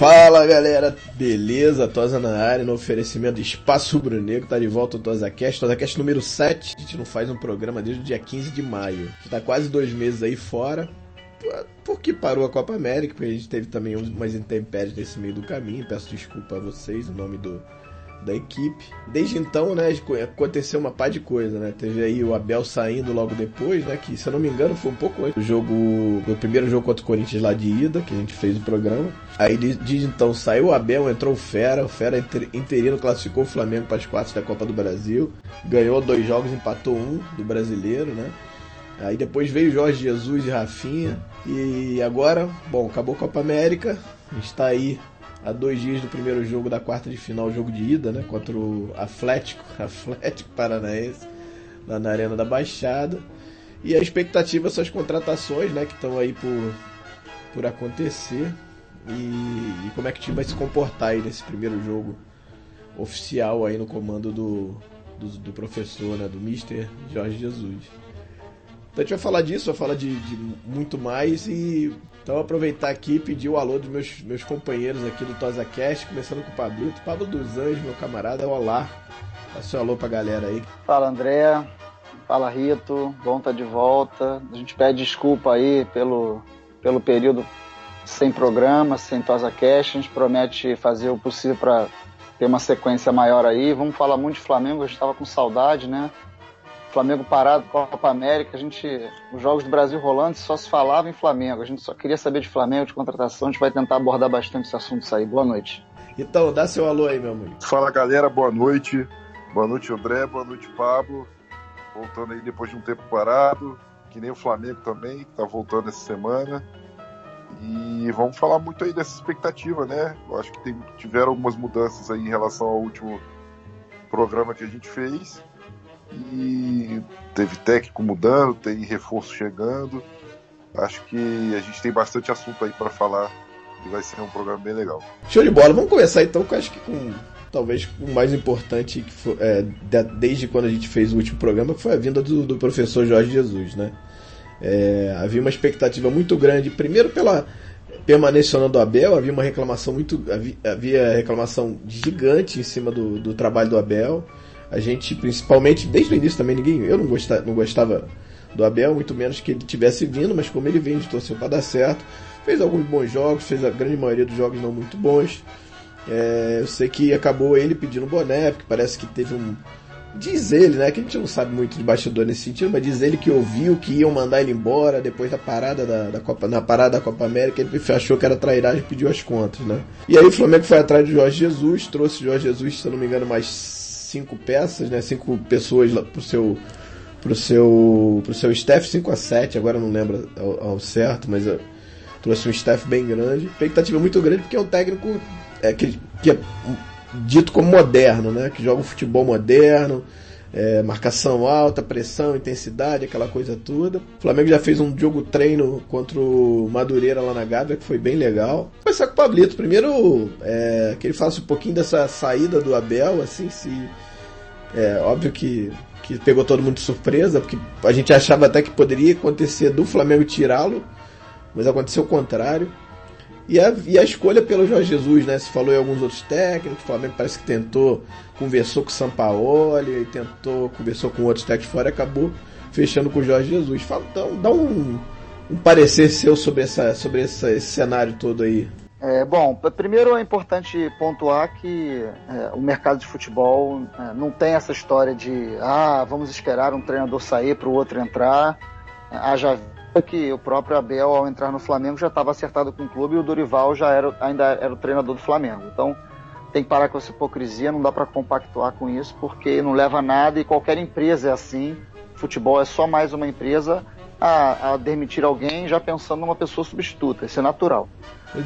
Fala galera, beleza? Tosa na área, no oferecimento Espaço Rubro Negro, tá de volta o TosaCast, TosaCast número 7. A gente não faz um programa desde o dia 15 de maio. A gente tá quase dois meses aí fora, porque parou a Copa América, porque a gente teve também umas intempéries nesse meio do caminho. Peço desculpa a vocês, em nome do, da equipe. Desde então, né, aconteceu uma par de coisa, né? Teve aí o Abel saindo logo depois, né? Que, se eu não me engano, foi um pouco antes do jogo, do primeiro jogo contra o Corinthians lá de ida, que a gente fez o programa. Aí, desde então, saiu o Abel, entrou o Fera. O Fera interino classificou o Flamengo para as quartas da Copa do Brasil. Ganhou dois jogos, empatou um do brasileiro, né? Aí depois veio Jorge Jesus e Rafinha. E agora, bom, acabou a Copa América. A gente tá aí a dois dias do primeiro jogo da quarta de final, jogo de ida, né? Contra o Atlético, Atlético Paranaense, lá na Arena da Baixada. E a expectativa são as contratações, né? Que estão aí por, por acontecer. E, e, como é que o time vai se comportar aí nesse primeiro jogo oficial aí no comando do, do, do professor, né? Do Mister Jorge Jesus. Então a gente vai falar disso, vai falar de, de muito mais e então aproveitar aqui e pedir o alô dos meus, meus companheiros aqui do TosaCast, começando com o Pablito. Pablo dos Anjos, meu camarada, olá. Dá seu alô pra galera aí. Fala André, fala Rito, bom estar tá de volta. A gente pede desculpa aí pelo, pelo período sem programa, sem TosaCast. A gente promete fazer o possível para ter uma sequência maior aí. Vamos falar muito de Flamengo, a gente estava com saudade, né? Flamengo parado, Copa América, a gente, os jogos do Brasil rolando, só se falava em Flamengo. A gente só queria saber de Flamengo, de contratação. A gente vai tentar abordar bastante esse assunto aí. Boa noite. Então, dá seu alô aí, meu amigo. Fala, galera. Boa noite. Boa noite, André. Boa noite, Pablo. Voltando aí depois de um tempo parado, que nem o Flamengo também, que tá voltando essa semana. E vamos falar muito aí dessa expectativa, né? Eu acho que tem, tiveram algumas mudanças aí em relação ao último programa que a gente fez. E teve técnico mudando, tem reforço chegando. Acho que a gente tem bastante assunto aí para falar e vai ser um programa bem legal. Show de bola. Vamos começar então com acho que com talvez o mais importante que foi, é, desde quando a gente fez o último programa que foi a vinda do, do professor Jorge Jesus, né? É, havia uma expectativa muito grande, primeiro pela permanência do Abel, havia uma reclamação muito havia, reclamação gigante em cima do, do trabalho do Abel. A gente, principalmente, desde o início também, ninguém. Eu não gostava, não gostava do Abel, muito menos que ele tivesse vindo, mas como ele veio, a torceu para dar certo. Fez alguns bons jogos, fez a grande maioria dos jogos não muito bons. É, eu sei que acabou ele pedindo boné, porque parece que teve um. Diz ele, né? Que a gente não sabe muito de bastidor nesse sentido, mas diz ele que ouviu que iam mandar ele embora depois da parada da, da Copa, na parada da Copa América, ele achou que era trairagem e pediu as contas, né? E aí o Flamengo foi atrás do Jorge Jesus, trouxe o Jorge Jesus, se eu não me engano, mais cinco peças, né? Cinco pessoas pro seu pro seu pro seu staff, 5 a 7, agora não lembro ao, ao certo, mas trouxe um staff bem grande. Expectativa muito grande porque é um técnico é, que, que é dito como moderno, né? Que joga um futebol moderno, é, marcação alta, pressão, intensidade, aquela coisa toda. O Flamengo já fez um jogo treino contra o Madureira lá na Gávea, que foi bem legal. Vou começar com o Pablito. Primeiro, é, que ele faça um pouquinho dessa saída do Abel, assim, se. É óbvio que, que pegou todo mundo de surpresa, porque a gente achava até que poderia acontecer do Flamengo tirá-lo, mas aconteceu o contrário. E a, e a escolha pelo Jorge Jesus, né? Se falou em alguns outros técnicos, o Flamengo parece que tentou, conversou com o Sampaoli, tentou, conversou com outros técnicos fora e acabou fechando com o Jorge Jesus. Fala, então, dá um, um parecer seu sobre, essa, sobre essa, esse cenário todo aí. É, bom, primeiro é importante pontuar que é, o mercado de futebol é, não tem essa história de ah, vamos esperar um treinador sair para o outro entrar. Haja que o próprio Abel, ao entrar no Flamengo, já estava acertado com o clube e o Dorival já era, ainda era o treinador do Flamengo. Então tem que parar com essa hipocrisia, não dá para compactuar com isso, porque não leva a nada e qualquer empresa é assim. Futebol é só mais uma empresa a, a demitir alguém já pensando numa pessoa substituta, isso é natural.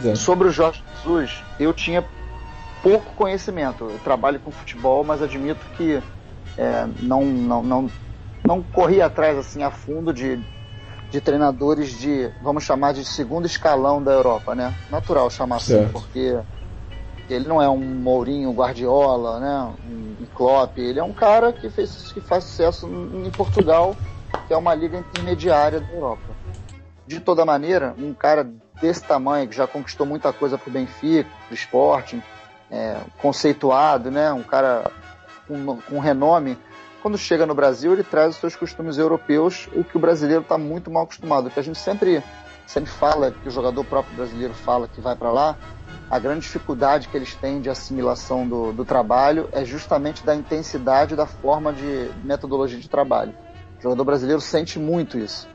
É. Sobre o Jorge Jesus, eu tinha pouco conhecimento. Eu trabalho com futebol, mas admito que é, não, não, não, não corri atrás assim a fundo de de treinadores de, vamos chamar de segundo escalão da Europa, né? Natural chamar assim, certo. porque Ele não é um Mourinho Guardiola, né? Um Klopp. Ele é um cara que, fez, que faz sucesso em Portugal, que é uma liga intermediária da Europa. De toda maneira, um cara desse tamanho, que já conquistou muita coisa pro Benfica, pro Sporting, é, conceituado, né? Um cara com, com renome. Quando chega no Brasil, ele traz os seus costumes europeus, o que o brasileiro está muito mal acostumado. Que a gente sempre, sempre fala, que o jogador próprio brasileiro fala que vai para lá, a grande dificuldade que eles têm de assimilação do, do trabalho é justamente da intensidade da forma de metodologia de trabalho. O jogador brasileiro sente muito isso.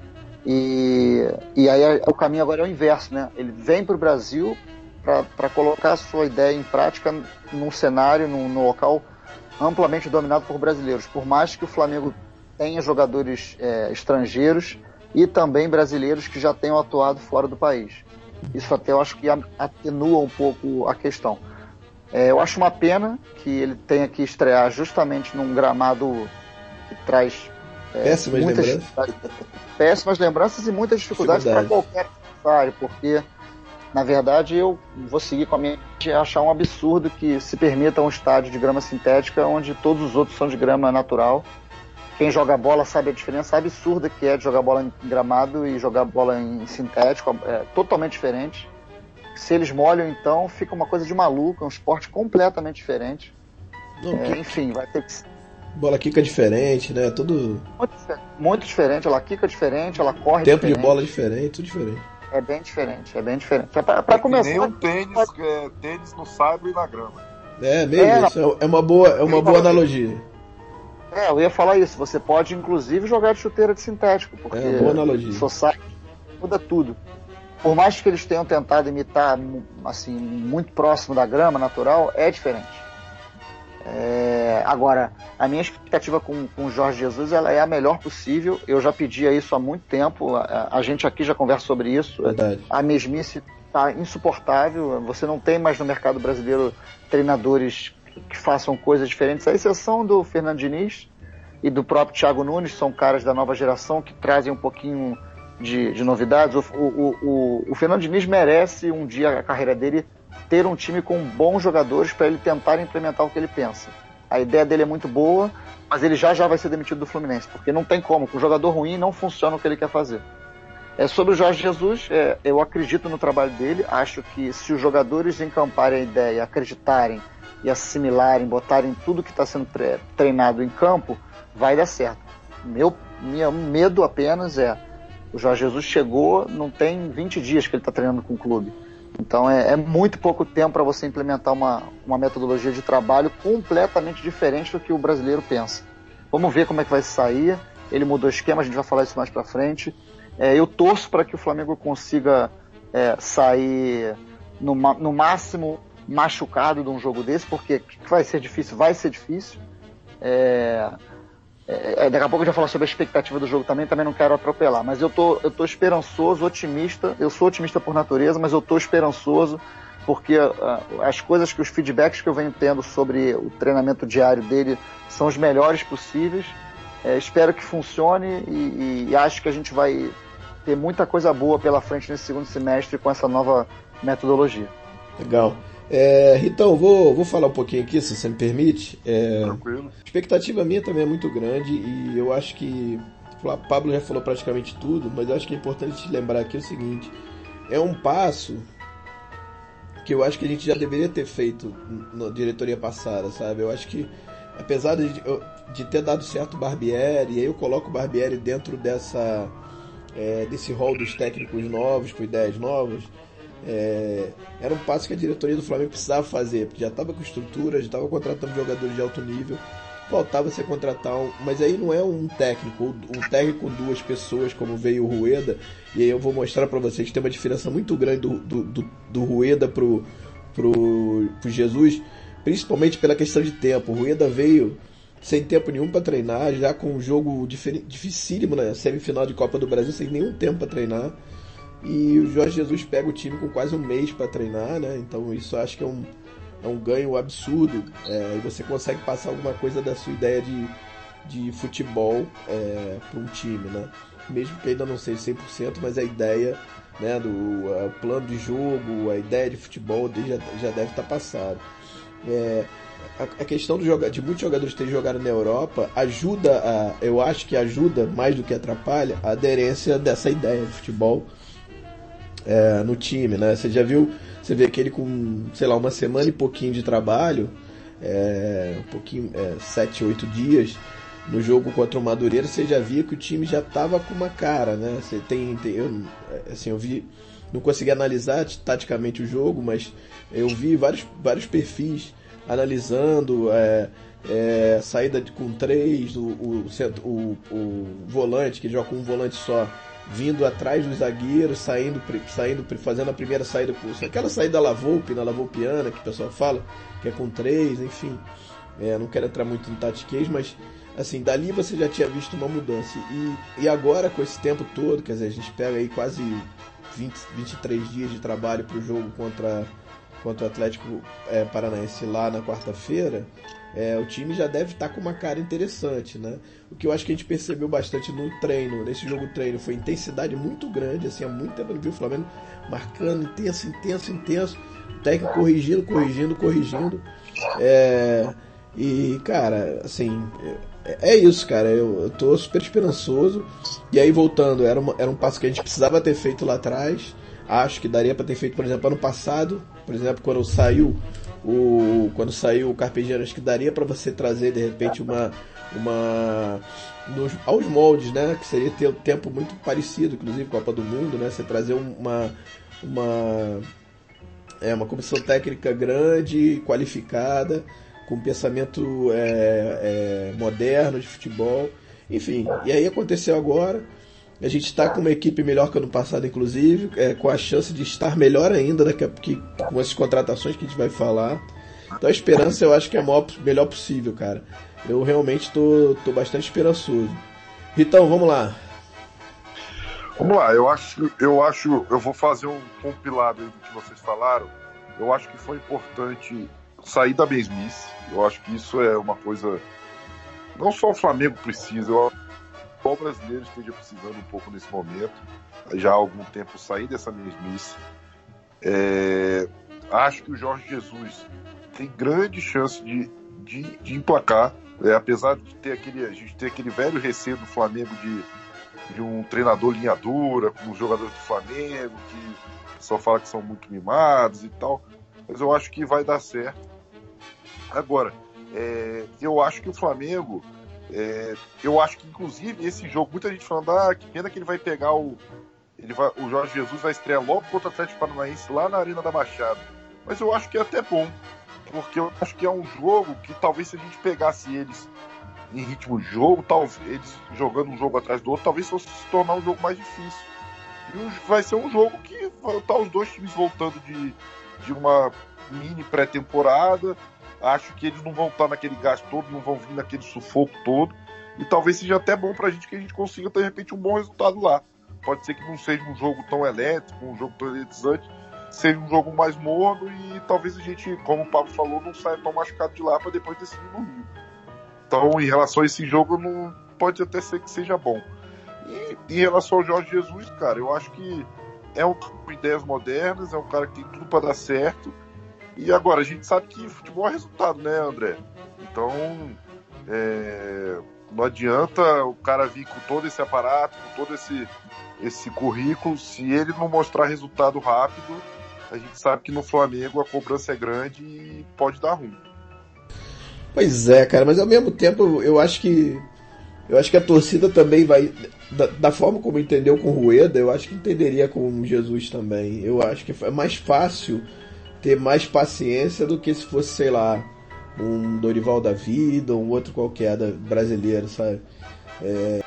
E, e aí o caminho agora é o inverso, né? Ele vem para o Brasil para colocar a sua ideia em prática num cenário, num, num, local amplamente dominado por brasileiros. Por mais que o Flamengo tenha jogadores é, estrangeiros e também brasileiros que já tenham atuado fora do país. Isso até eu acho que atenua um pouco a questão. É, eu acho uma pena que ele tenha que estrear justamente num gramado que traz é, péssimas, muitas, lembranças. péssimas lembranças e muitas dificuldades para qualquer adversário, porque na verdade eu vou seguir com a minha de achar um absurdo que se permita um estádio de grama sintética onde todos os outros são de grama natural quem joga bola sabe a diferença absurda que é de jogar bola em gramado e jogar bola em sintético, é totalmente diferente. Se eles molham, então, fica uma coisa de maluco, é um esporte completamente diferente. Não, é, enfim, vai ter que. Bola quica diferente, né? Tudo. Muito, muito diferente, ela quica diferente, ela corre Tempo diferente. de bola diferente, tudo diferente. É bem diferente, é bem diferente. É pra, pra é começar. Nem um tênis, é, tênis no sabre e na grama. É mesmo, é, é uma boa, é uma boa analogia. É, eu ia falar isso. Você pode, inclusive, jogar de chuteira de sintético, porque é, boa analogia. Society muda tudo. Por mais que eles tenham tentado imitar, assim, muito próximo da grama natural, é diferente. É, agora, a minha expectativa com, com o Jorge Jesus ela é a melhor possível. Eu já pedia isso há muito tempo. A, a gente aqui já conversa sobre isso. Verdade. A mesmice está insuportável. Você não tem mais no mercado brasileiro treinadores que façam coisas diferentes, à exceção do Fernando Diniz e do próprio Thiago Nunes, são caras da nova geração que trazem um pouquinho de, de novidades. O, o, o, o, Fernando Diniz merece um dia a carreira dele ter um time com bons jogadores para ele tentar implementar o que ele pensa. A ideia dele é muito boa, mas ele já já vai ser demitido do Fluminense, porque não tem como. Com um jogador ruim não funciona o que ele quer fazer. É, sobre o Jorge Jesus, é, eu acredito no trabalho dele. Acho que se os jogadores encamparem a ideia, acreditarem e assimilarem, botarem tudo que está sendo treinado em campo, vai dar certo. Meu meu medo apenas é o Jorge Jesus chegou, não tem 20 dias que ele está treinando com o clube. Então é, é muito pouco tempo para você implementar uma, uma metodologia de trabalho completamente diferente do que o brasileiro pensa. Vamos ver como é que vai sair. Ele mudou o esquema, a gente vai falar isso mais para frente. É, eu torço para que o Flamengo consiga é, sair no, no máximo machucado de um jogo desse, porque vai ser difícil, vai ser difícil. É, é, é, daqui a pouco eu já falar sobre a expectativa do jogo também, também não quero atropelar, mas eu tô, eu tô esperançoso, otimista. Eu sou otimista por natureza, mas eu tô esperançoso porque uh, as coisas que os feedbacks que eu venho tendo sobre o treinamento diário dele são os melhores possíveis. É, espero que funcione e, e, acho que a gente vai ter muita coisa boa pela frente nesse segundo semestre com essa nova metodologia. Legal. É, então, vou, vou falar um pouquinho aqui, se você me permite. É, Tranquilo. A expectativa minha também é muito grande e eu acho que. O Pablo já falou praticamente tudo, mas eu acho que é importante te lembrar aqui o seguinte: é um passo que eu acho que a gente já deveria ter feito na diretoria passada, sabe? Eu acho que, apesar de, de ter dado certo o Barbieri, e aí eu coloco o Barbieri dentro dessa. É, desse rol dos técnicos novos, com ideias novas é, era um passo que a diretoria do Flamengo precisava fazer, porque já estava com estrutura, já estava contratando jogadores de alto nível, faltava se contratar um, mas aí não é um técnico, um técnico com duas pessoas, como veio o Rueda, e aí eu vou mostrar para vocês que tem uma diferença muito grande do, do, do, do Rueda pro, pro, pro Jesus, principalmente pela questão de tempo. O Rueda veio sem tempo nenhum para treinar, já com um jogo dificílimo na semifinal de Copa do Brasil, sem nenhum tempo para treinar. E o Jorge Jesus pega o time com quase um mês para treinar, né? Então isso acho que é um, é um ganho absurdo. É, e você consegue passar alguma coisa da sua ideia de, de futebol é, para um time, né? Mesmo que ainda não seja 100%, mas a ideia, né, do a, plano de jogo, a ideia de futebol já, já deve estar tá passada. É, a, a, questão do de muitos jogadores terem jogado na Europa ajuda a, eu acho que ajuda mais do que atrapalha a aderência dessa ideia de futebol é, no time, né? Você já viu, você vê que ele com, sei lá, uma semana e pouquinho de trabalho, é, um pouquinho, é, sete, oito dias, no jogo contra o Madureira, você já via que o time já estava com uma cara, né? Você tem, tem eu, assim, eu vi, não consegui analisar taticamente o jogo, mas eu vi vários, vários perfis analisando é, é, saída de, com três, o, o, o, o, volante, que joga com um volante só, vindo atrás dos zagueiros, saindo, saindo fazendo a primeira saída, aquela saída Lavoupe, na Lavoupiana, que o pessoal fala, que é com três, enfim. É, não quero entrar muito em tatiquês, mas assim, dali você já tinha visto uma mudança. E, e agora, com esse tempo todo, quer dizer, a gente pega aí quase 20, 23 dias de trabalho para o jogo contra, contra o Atlético é, Paranaense lá na quarta-feira, é, o time já deve estar tá com uma cara interessante, né? O que eu acho que a gente percebeu bastante no treino, nesse jogo treino, foi intensidade muito grande, assim, há muito tempo o Flamengo marcando intenso, intenso, intenso, o técnico corrigindo, corrigindo, corrigindo. É, e, cara, assim, é, é isso, cara. Eu, eu tô super esperançoso. E aí, voltando, era, uma, era um passo que a gente precisava ter feito lá atrás. Acho que daria para ter feito, por exemplo, ano passado. Por exemplo, quando saiu o quando saiu o Carpegiano, acho que daria para você trazer de repente uma uma nos, aos moldes, né? Que seria ter um tempo muito parecido, inclusive Copa do Mundo, né? Você trazer uma uma é uma comissão técnica grande, qualificada com pensamento é, é, moderno de futebol. Enfim, e aí aconteceu agora. A gente está com uma equipe melhor que ano passado, inclusive, é, com a chance de estar melhor ainda daqui a, com essas contratações que a gente vai falar. Então a esperança eu acho que é a maior, melhor possível, cara. Eu realmente estou tô, tô bastante esperançoso. Ritão, vamos lá. Vamos lá, eu acho, eu acho, eu vou fazer um compilado do que vocês falaram. Eu acho que foi importante sair da mesmice. Eu acho que isso é uma coisa. Não só o Flamengo precisa, eu o brasileiro esteja precisando um pouco nesse momento. Já há algum tempo sair dessa mesmice. É, acho que o Jorge Jesus tem grande chance de, de, de emplacar. É, apesar de ter aquele, a gente ter aquele velho receio do Flamengo de, de um treinador linha dura, com os jogadores do Flamengo, que só fala que são muito mimados e tal. Mas eu acho que vai dar certo. Agora, é, eu acho que o Flamengo, é, eu acho que inclusive esse jogo, muita gente falando, ah, que pena que ele vai pegar o. Ele vai, o Jorge Jesus vai estrear logo contra o Atlético Paranaense lá na Arena da Baixada. Mas eu acho que é até bom, porque eu acho que é um jogo que talvez se a gente pegasse eles em ritmo de jogo, talvez eles jogando um jogo atrás do outro, talvez fosse se tornar um jogo mais difícil. E vai ser um jogo que vai estar os dois times voltando de, de uma mini pré-temporada, Acho que eles não vão estar naquele gasto todo, não vão vir naquele sufoco todo. E talvez seja até bom para a gente que a gente consiga, de repente, um bom resultado lá. Pode ser que não seja um jogo tão elétrico, um jogo tão eletrizante, seja um jogo mais morno e talvez a gente, como o Pablo falou, não saia tão machucado de lá para depois decidir no Rio. Então, em relação a esse jogo, não pode até ser que seja bom. E em relação ao Jorge Jesus, cara, eu acho que é um com ideias modernas, é um cara que tem tudo para dar certo e agora, a gente sabe que futebol é resultado, né, André? Então, é, não adianta o cara vir com todo esse aparato, com todo esse, esse currículo, se ele não mostrar resultado rápido, a gente sabe que no Flamengo a cobrança é grande e pode dar ruim. Pois é, cara, mas ao mesmo tempo eu acho que eu acho que a torcida também vai da, da forma como entendeu com o Rueda, eu acho que entenderia com Jesus também. Eu acho que é mais fácil ter mais paciência do que se fosse, sei lá, um Dorival da vida, um outro qualquer da, brasileiro, sabe? É,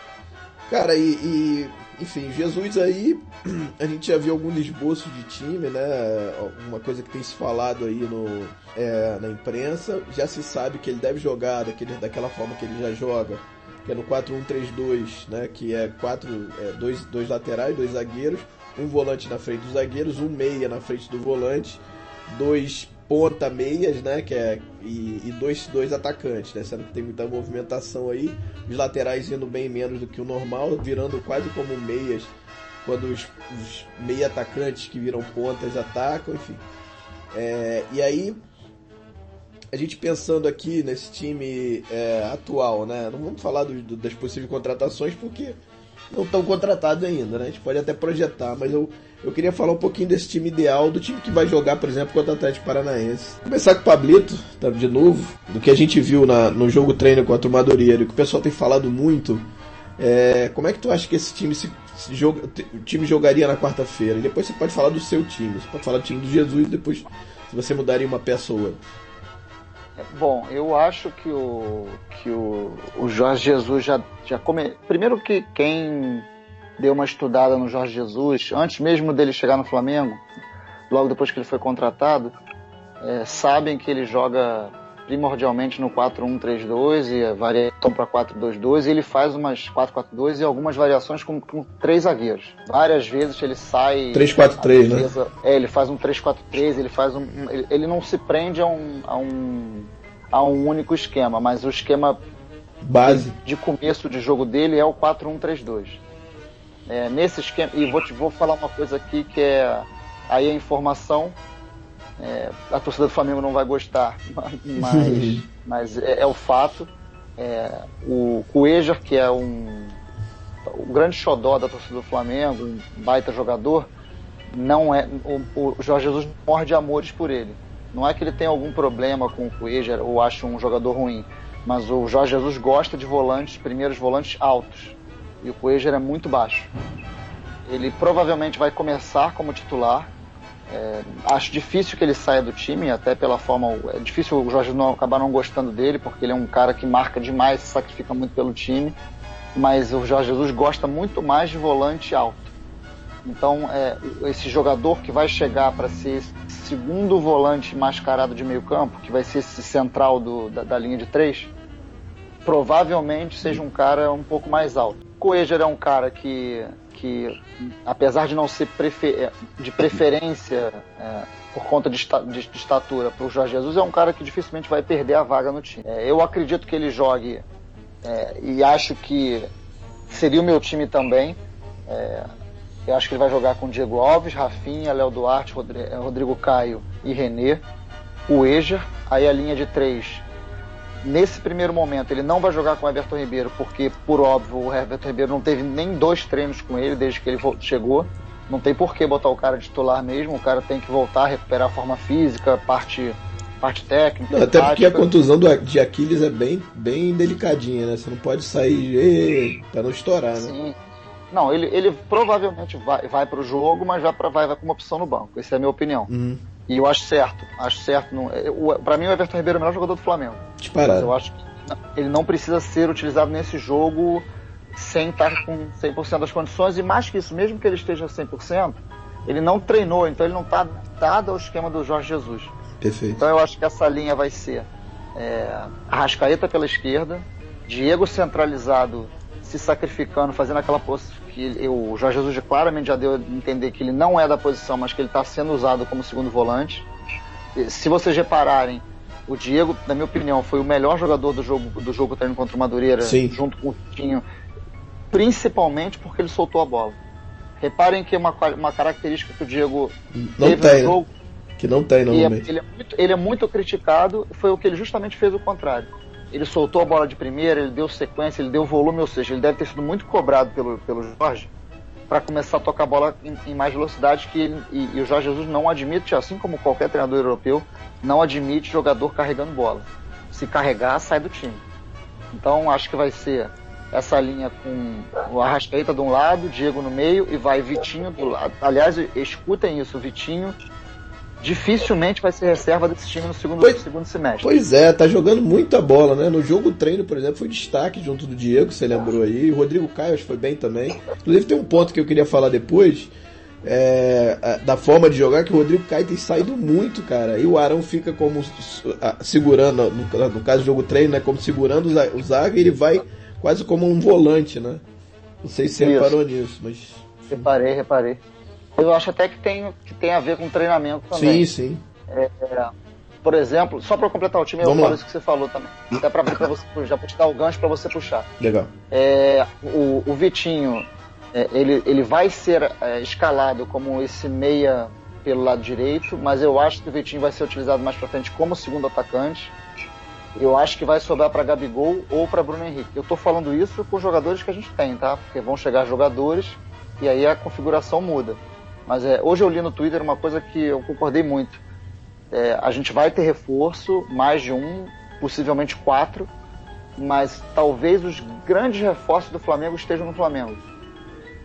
cara, e, e, enfim, Jesus aí, a gente já viu algum esboço de time, né? Uma coisa que tem se falado aí no, é, na imprensa, já se sabe que ele deve jogar daquele, daquela forma que ele já joga, que é no 4-1-3-2, né? Que é quatro, é, dois, dois laterais, dois zagueiros, um volante na frente dos zagueiros, um meia na frente do volante dois ponta meias, né? Que é, e, e, dois, dois atacantes, né? Sendo que tem muita movimentação aí. Os laterais indo bem menos do que o normal, virando quase como meias quando os, os meia atacantes que viram pontas atacam, enfim. É, e aí, a gente pensando aqui nesse time é, atual, né? Não vamos falar do, do, das possíveis contratações porque não estão contratados ainda, né? A gente pode até projetar, mas eu, eu queria falar um pouquinho desse time ideal, do time que vai jogar, por exemplo, contra o Atlético Paranaense. Começar com o Pablito, tá, de novo, do que a gente viu na, no jogo treino contra o Madureira, que o pessoal tem falado muito. É, como é que tu acha que esse time se, se joga, o time jogaria na quarta-feira? E depois você pode falar do seu time, você pode falar do time do Jesus, depois se você mudaria uma peça ou outra. Bom, eu acho que o, que o, o Jorge Jesus já, já. Primeiro que quem deu uma estudada no Jorge Jesus, antes mesmo dele chegar no Flamengo, logo depois que ele foi contratado, é, sabem que ele joga primordialmente no 4-1-3-2 e a variação para 4-2-2 e ele faz umas 4-4-2 e algumas variações com, com, três zagueiros. Várias vezes ele sai 3-4-3, né? É, ele faz um 3-4-3, ele faz um ele, ele, não se prende a um, a um a um único esquema, mas o esquema base de, de começo de jogo dele é o 4-1-3-2. É, nesse esquema, e vou te vou falar uma coisa aqui que é aí a informação é, a torcida do Flamengo não vai gostar, mas, mas é, é, o fato. É, o Cuejar, que é um o grande xodó da torcida do Flamengo, um baita jogador, não é o, o Jorge Jesus morre de amores por ele. Não é que ele tem algum problema com o Cuejar ou acha um jogador ruim, mas o Jorge Jesus gosta de volantes, primeiros volantes altos. E o Cuejar é muito baixo. Ele provavelmente vai começar como titular, é, acho difícil que ele saia do time, até pela forma. É difícil o Jorge não acabar não gostando dele, porque ele é um cara que marca demais, se sacrifica muito pelo time. Mas o Jorge Jesus gosta muito mais de volante alto. Então, é, esse jogador que vai chegar para ser esse segundo volante mascarado de meio campo, que vai ser esse central do, da, da linha de três, provavelmente seja um cara um pouco mais alto. Coeger é um cara que que, apesar de não ser prefer, é, de preferência é, por conta de, de, de estatura para o Jorge Jesus, é um cara que dificilmente vai perder a vaga no time. É, eu acredito que ele jogue é, e acho que seria o meu time também. É, eu acho que ele vai jogar com Diego Alves, Rafinha, Léo Duarte, Rodrigo, Rodrigo Caio e Renê. O Eger, aí a linha de três Nesse primeiro momento, ele não vai jogar com o Everton Ribeiro, porque, por óbvio, o Everton Ribeiro não teve nem dois treinos com ele desde que ele chegou. Não tem por que botar o cara titular mesmo, o cara tem que voltar, recuperar a forma física, parte, parte técnica. Não, até porque a contusão do, de Aquiles é bem, bem delicadinha, né? Você não pode sair para não estourar, né? Sim. Não, ele, ele provavelmente vai, vai para o jogo, mas vai, pra, vai, vai com uma opção no banco. Essa é a minha opinião. Uhum. E eu acho certo. Acho certo. Para mim, o Everton Ribeiro é o melhor jogador do Flamengo. Disparado. Mas eu acho que ele não precisa ser utilizado nesse jogo sem estar com 100% das condições. E mais que isso, mesmo que ele esteja 100%, ele não treinou, então ele não está adaptado ao esquema do Jorge Jesus. Perfeito. Então eu acho que essa linha vai ser é, Arrascaeta pela esquerda, Diego centralizado se sacrificando, fazendo aquela que o Jorge Jesus claramente já deu a entender que ele não é da posição, mas que ele está sendo usado como segundo volante. Se vocês repararem, o Diego, na minha opinião, foi o melhor jogador do jogo do jogo treino contra o Madureira, Sim. junto com o Tinho, principalmente porque ele soltou a bola. Reparem que é uma, uma característica que o Diego não teve tem, no né? jogo. Que não tem, não. É, ele, é muito, ele é muito criticado, foi o que ele justamente fez o contrário ele soltou a bola de primeira, ele deu sequência, ele deu volume, ou seja, ele deve ter sido muito cobrado pelo, pelo Jorge para começar a tocar a bola em, em mais velocidade que ele, e, e, o Jorge Jesus não admite, assim como qualquer treinador europeu, não admite jogador carregando bola. Se carregar, sai do time. Então acho que vai ser essa linha com o Arrascaeta de um lado, Diego no meio e vai Vitinho do lado. Aliás, escutem isso, Vitinho dificilmente vai ser reserva desse time no segundo, pois, segundo semestre. Pois é, tá jogando muita bola, né? No jogo treino, por exemplo, foi destaque junto do Diego, você lembrou aí. O Rodrigo Caio acho que foi bem também. Inclusive tem um ponto que eu queria falar depois. É, da forma de jogar que o Rodrigo Caio tem saído muito, cara. E o Arão fica como segurando, no, no caso do jogo treino, né? Como segurando o zaga e ele vai quase como um volante, né? Não sei se você reparou nisso, mas. Reparei, reparei. Eu acho até que tem, que tem a ver com treinamento também. Sim, sim. É, por exemplo, só para completar o time, Vamos eu lá. falo isso que você falou também. Até para você, já vou te dar o gancho para você puxar. Legal. É, o, o Vitinho, é, ele, ele vai ser é, escalado como esse meia pelo lado direito, mas eu acho que o Vitinho vai ser utilizado mais para frente como segundo atacante. Eu acho que vai sobrar para Gabigol ou para Bruno Henrique. Eu tô falando isso com os jogadores que a gente tem, tá? Porque vão chegar jogadores e aí a configuração muda. Mas é, hoje eu li no Twitter uma coisa que eu concordei muito. É, a gente vai ter reforço, mais de um, possivelmente quatro, mas talvez os grandes reforços do Flamengo estejam no Flamengo.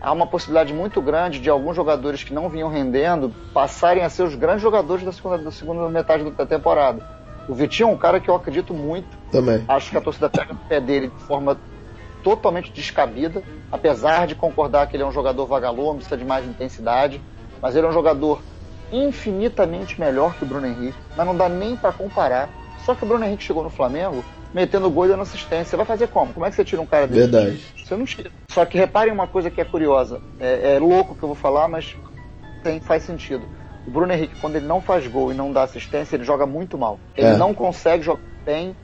Há uma possibilidade muito grande de alguns jogadores que não vinham rendendo passarem a ser os grandes jogadores da segunda, da segunda metade da temporada. O Vitinho é um cara que eu acredito muito. Também. Acho que a torcida pega no pé dele de forma totalmente descabida, apesar de concordar que ele é um jogador vagalume, precisa de mais intensidade, mas ele é um jogador infinitamente melhor que o Bruno Henrique, mas não dá nem para comparar. Só que o Bruno Henrique chegou no Flamengo metendo gol e dando assistência. Você vai fazer como? Como é que você tira um cara desse? Verdade. Você não tira. Só que reparem uma coisa que é curiosa. É, é louco que eu vou falar, mas tem, faz sentido. O Bruno Henrique, quando ele não faz gol e não dá assistência, ele joga muito mal. Ele É. não consegue jogar bem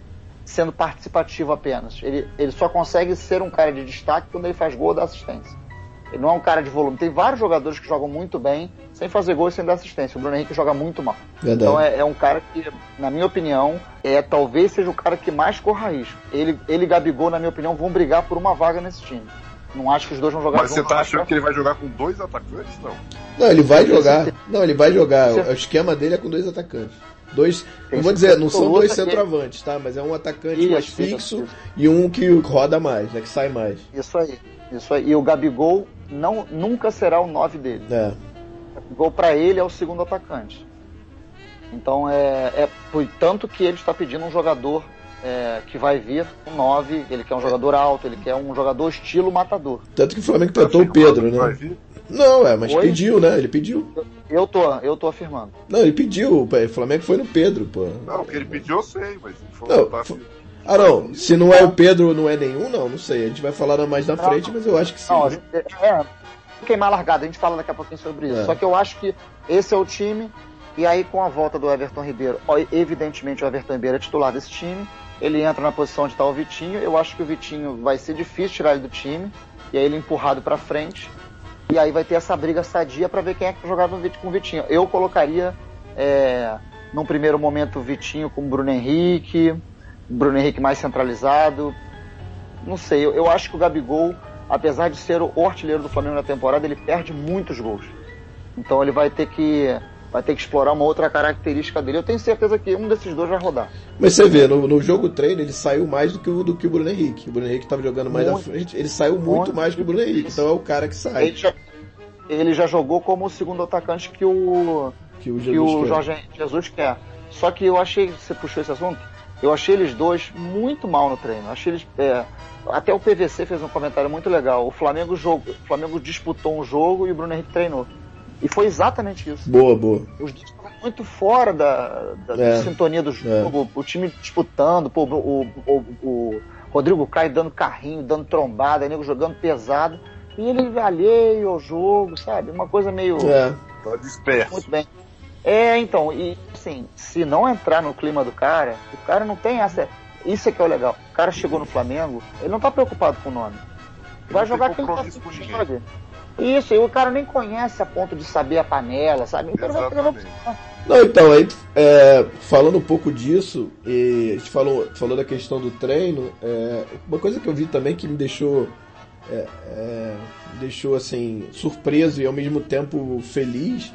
sendo participativo apenas. Ele, ele só consegue ser um cara de destaque quando ele faz gol ou dá assistência. Ele não é um cara de volume. Tem vários jogadores que jogam muito bem sem fazer gol e sem dar assistência. O Bruno Henrique joga muito mal. Verdade. Então é, é um cara que, na minha opinião, é talvez seja o cara que mais corra risco. Ele, ele e Gabigol, na minha opinião, vão brigar por uma vaga nesse time. Não acho que os dois vão jogar Mas você tá achando que ele vai jogar com dois atacantes? Não. Não, ele vai jogar. Não, ele vai jogar. O esquema dele é com dois atacantes. Dois. Não vou dizer, não são dois que- centroavantes, tá? Mas é um atacante Isso, mais isso, fixo isso. e um que roda mais, né? Que sai mais. Isso aí. Isso aí. E o Gabigol não, nunca será o 9 dele. É. O Gabigol, pra ele, é o segundo atacante. Então, é, é por tanto que ele está pedindo um jogador é, que vai vir um 9. Ele quer um jogador alto, ele quer um jogador estilo matador. Tanto que o Flamengo tentou o Pedro, né? Não, é, mas Oi? pediu, né? Ele pediu. Eu tô, eu tô afirmando. Não, ele pediu. O Flamengo foi no Pedro, pô. Não, o que ele pediu eu sei, mas ele falou Não, que tá Ah, não. Se não é o Pedro, não é nenhum, não. Não sei. A gente vai falar mais na frente, mas eu acho que sim. Não, a gente, é, vou queimar largada, a gente fala daqui a pouquinho sobre isso. É. Só que eu acho que esse é o time, e aí com a volta do Everton Ribeiro, evidentemente o Everton Ribeiro é titular desse time, ele entra na posição de estar o Vitinho, eu acho que o Vitinho vai ser difícil tirar ele do time, e aí ele é empurrado pra frente, e aí vai ter essa briga sadia pra ver quem é que Vit- com o Vitinho. Eu colocaria, é, num primeiro momento, o Vitinho com o Bruno Henrique, Bruno Henrique mais centralizado, não sei, eu, eu acho que o Gabigol, apesar de ser o artilheiro do Flamengo na temporada, ele perde muitos gols. Então ele vai ter que vai ter que explorar uma outra característica dele. Eu tenho certeza que um desses dois vai rodar. Mas você vê, no, no jogo treino ele saiu mais do que o, do que o Bruno Henrique. O Bruno Henrique tava jogando mais Muito. à frente, ele saiu muito, Muito. mais que o Bruno Henrique. Então é o cara que sai. Ele já, ele já jogou como o segundo atacante que o Que o que Jesus o quer. Jorge Jesus quer. Só que eu achei, você puxou esse assunto, eu achei eles dois muito mal no treino. Achei eles. é, até o PVC fez um comentário muito legal. O Flamengo jogo, o Flamengo disputou um jogo e o Bruno Henrique treinou. E foi exatamente isso. Boa, boa. Os dois estavam muito fora da, da É. sintonia do jogo, o time disputando, pô, o, o, o Rodrigo Caio dando carrinho, dando trombada, o nego jogando pesado. E ele alheio ao jogo, sabe? Uma coisa meio. É. Tá disperso. Muito bem. É, então, e assim, se não entrar no clima do cara, o cara não tem essa. Isso é que é o legal. O cara chegou no Flamengo, ele não tá preocupado com o nome. Vai jogar quem tá joga. Isso, e o cara nem conhece a ponto de saber a panela, sabe? Então ele vai pegar Exatamente. Não, então, aí, é, falando um pouco disso, e a gente falou, falou da questão do treino, é, uma coisa que eu vi também que me deixou, é, é, deixou assim, surpreso e ao mesmo tempo feliz,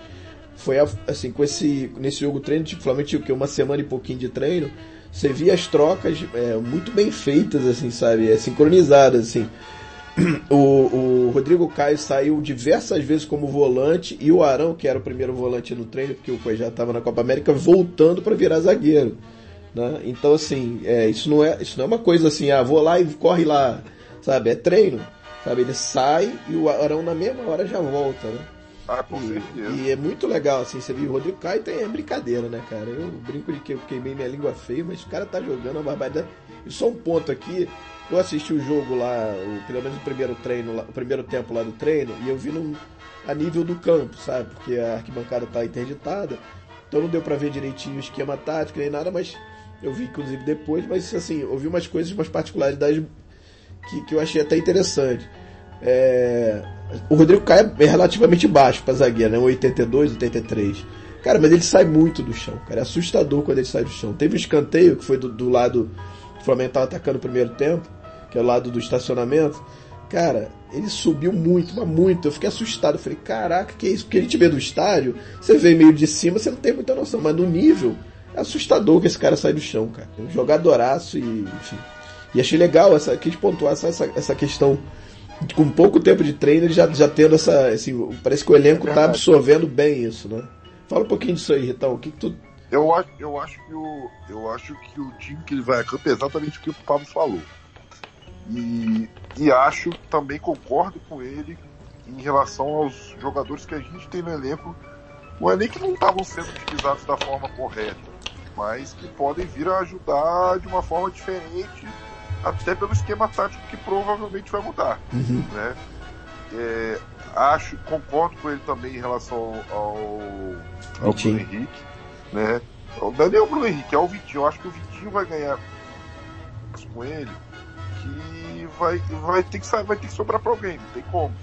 foi a- assim, com esse, nesse jogo treino, tipo, Flamengo tinha o quê? uma semana e pouquinho de treino, você via as trocas é, muito bem feitas, assim, sabe, é, sincronizadas, assim. O, o Rodrigo Caio saiu diversas vezes como volante e o Arão, que era o primeiro volante no treino, porque o Cuejá estava na Copa América, voltando para virar zagueiro. Né? Então, assim, é, isso, não é, isso não é uma coisa assim, ah, vou lá e corre lá, sabe? É treino. Sabe? Ele sai e o Arão na mesma hora já volta, né? Ah, com E, certeza. e é muito legal, assim, você viu, o Rodrigo Caio tem é brincadeira, né, cara? Eu brinco de que eu queimei minha língua feia, mas o cara tá jogando uma barbaridade. E só um ponto aqui, eu assisti o jogo lá, o, pelo menos o primeiro treino, o primeiro tempo lá do treino, e eu vi num, a nível do campo, sabe? Porque a arquibancada tá interditada. Então não deu para ver direitinho o esquema tático nem nada, mas eu vi inclusive depois, mas assim, eu vi umas coisas, umas particularidades que, que eu achei até interessante. É, o Rodrigo Caio é relativamente baixo para zagueiro, né? 82, 83. Cara, mas ele sai muito do chão, cara. É assustador quando ele sai do chão. Teve um escanteio que foi do, do lado. O Flamengo atacando o primeiro tempo, que é o lado do estacionamento. Cara, ele subiu muito, mas muito. Eu fiquei assustado. Eu falei, caraca, que é isso? Porque a gente vê do estádio, você vê meio de cima, você não tem muita noção. Mas no nível, é assustador que esse cara sai do chão, cara. Um jogadoraço e, enfim. E achei legal essa, quis pontuar essa, essa questão com pouco tempo de treino, ele já, já tendo essa. Assim, parece que o elenco está absorvendo bem isso, né? Fala um pouquinho disso aí, Ritão. O que, que tu. Eu acho, eu, acho que o, eu acho que o time que ele vai a campo é exatamente o que o Pablo falou. E, e acho, também concordo com ele em relação aos jogadores que a gente tem no elenco. Não é nem que não estavam sendo utilizados da forma correta, mas que podem vir a ajudar de uma forma diferente até pelo esquema tático que provavelmente vai mudar. Uhum. Né? É, acho, concordo com ele também em relação ao, ao Bruno Henrique. Né? Não é nem o Bruno Henrique, é o Vitinho. Eu acho que o Vitinho vai ganhar com ele que vai, vai, ter, que, vai ter que sobrar para alguém, não tem como.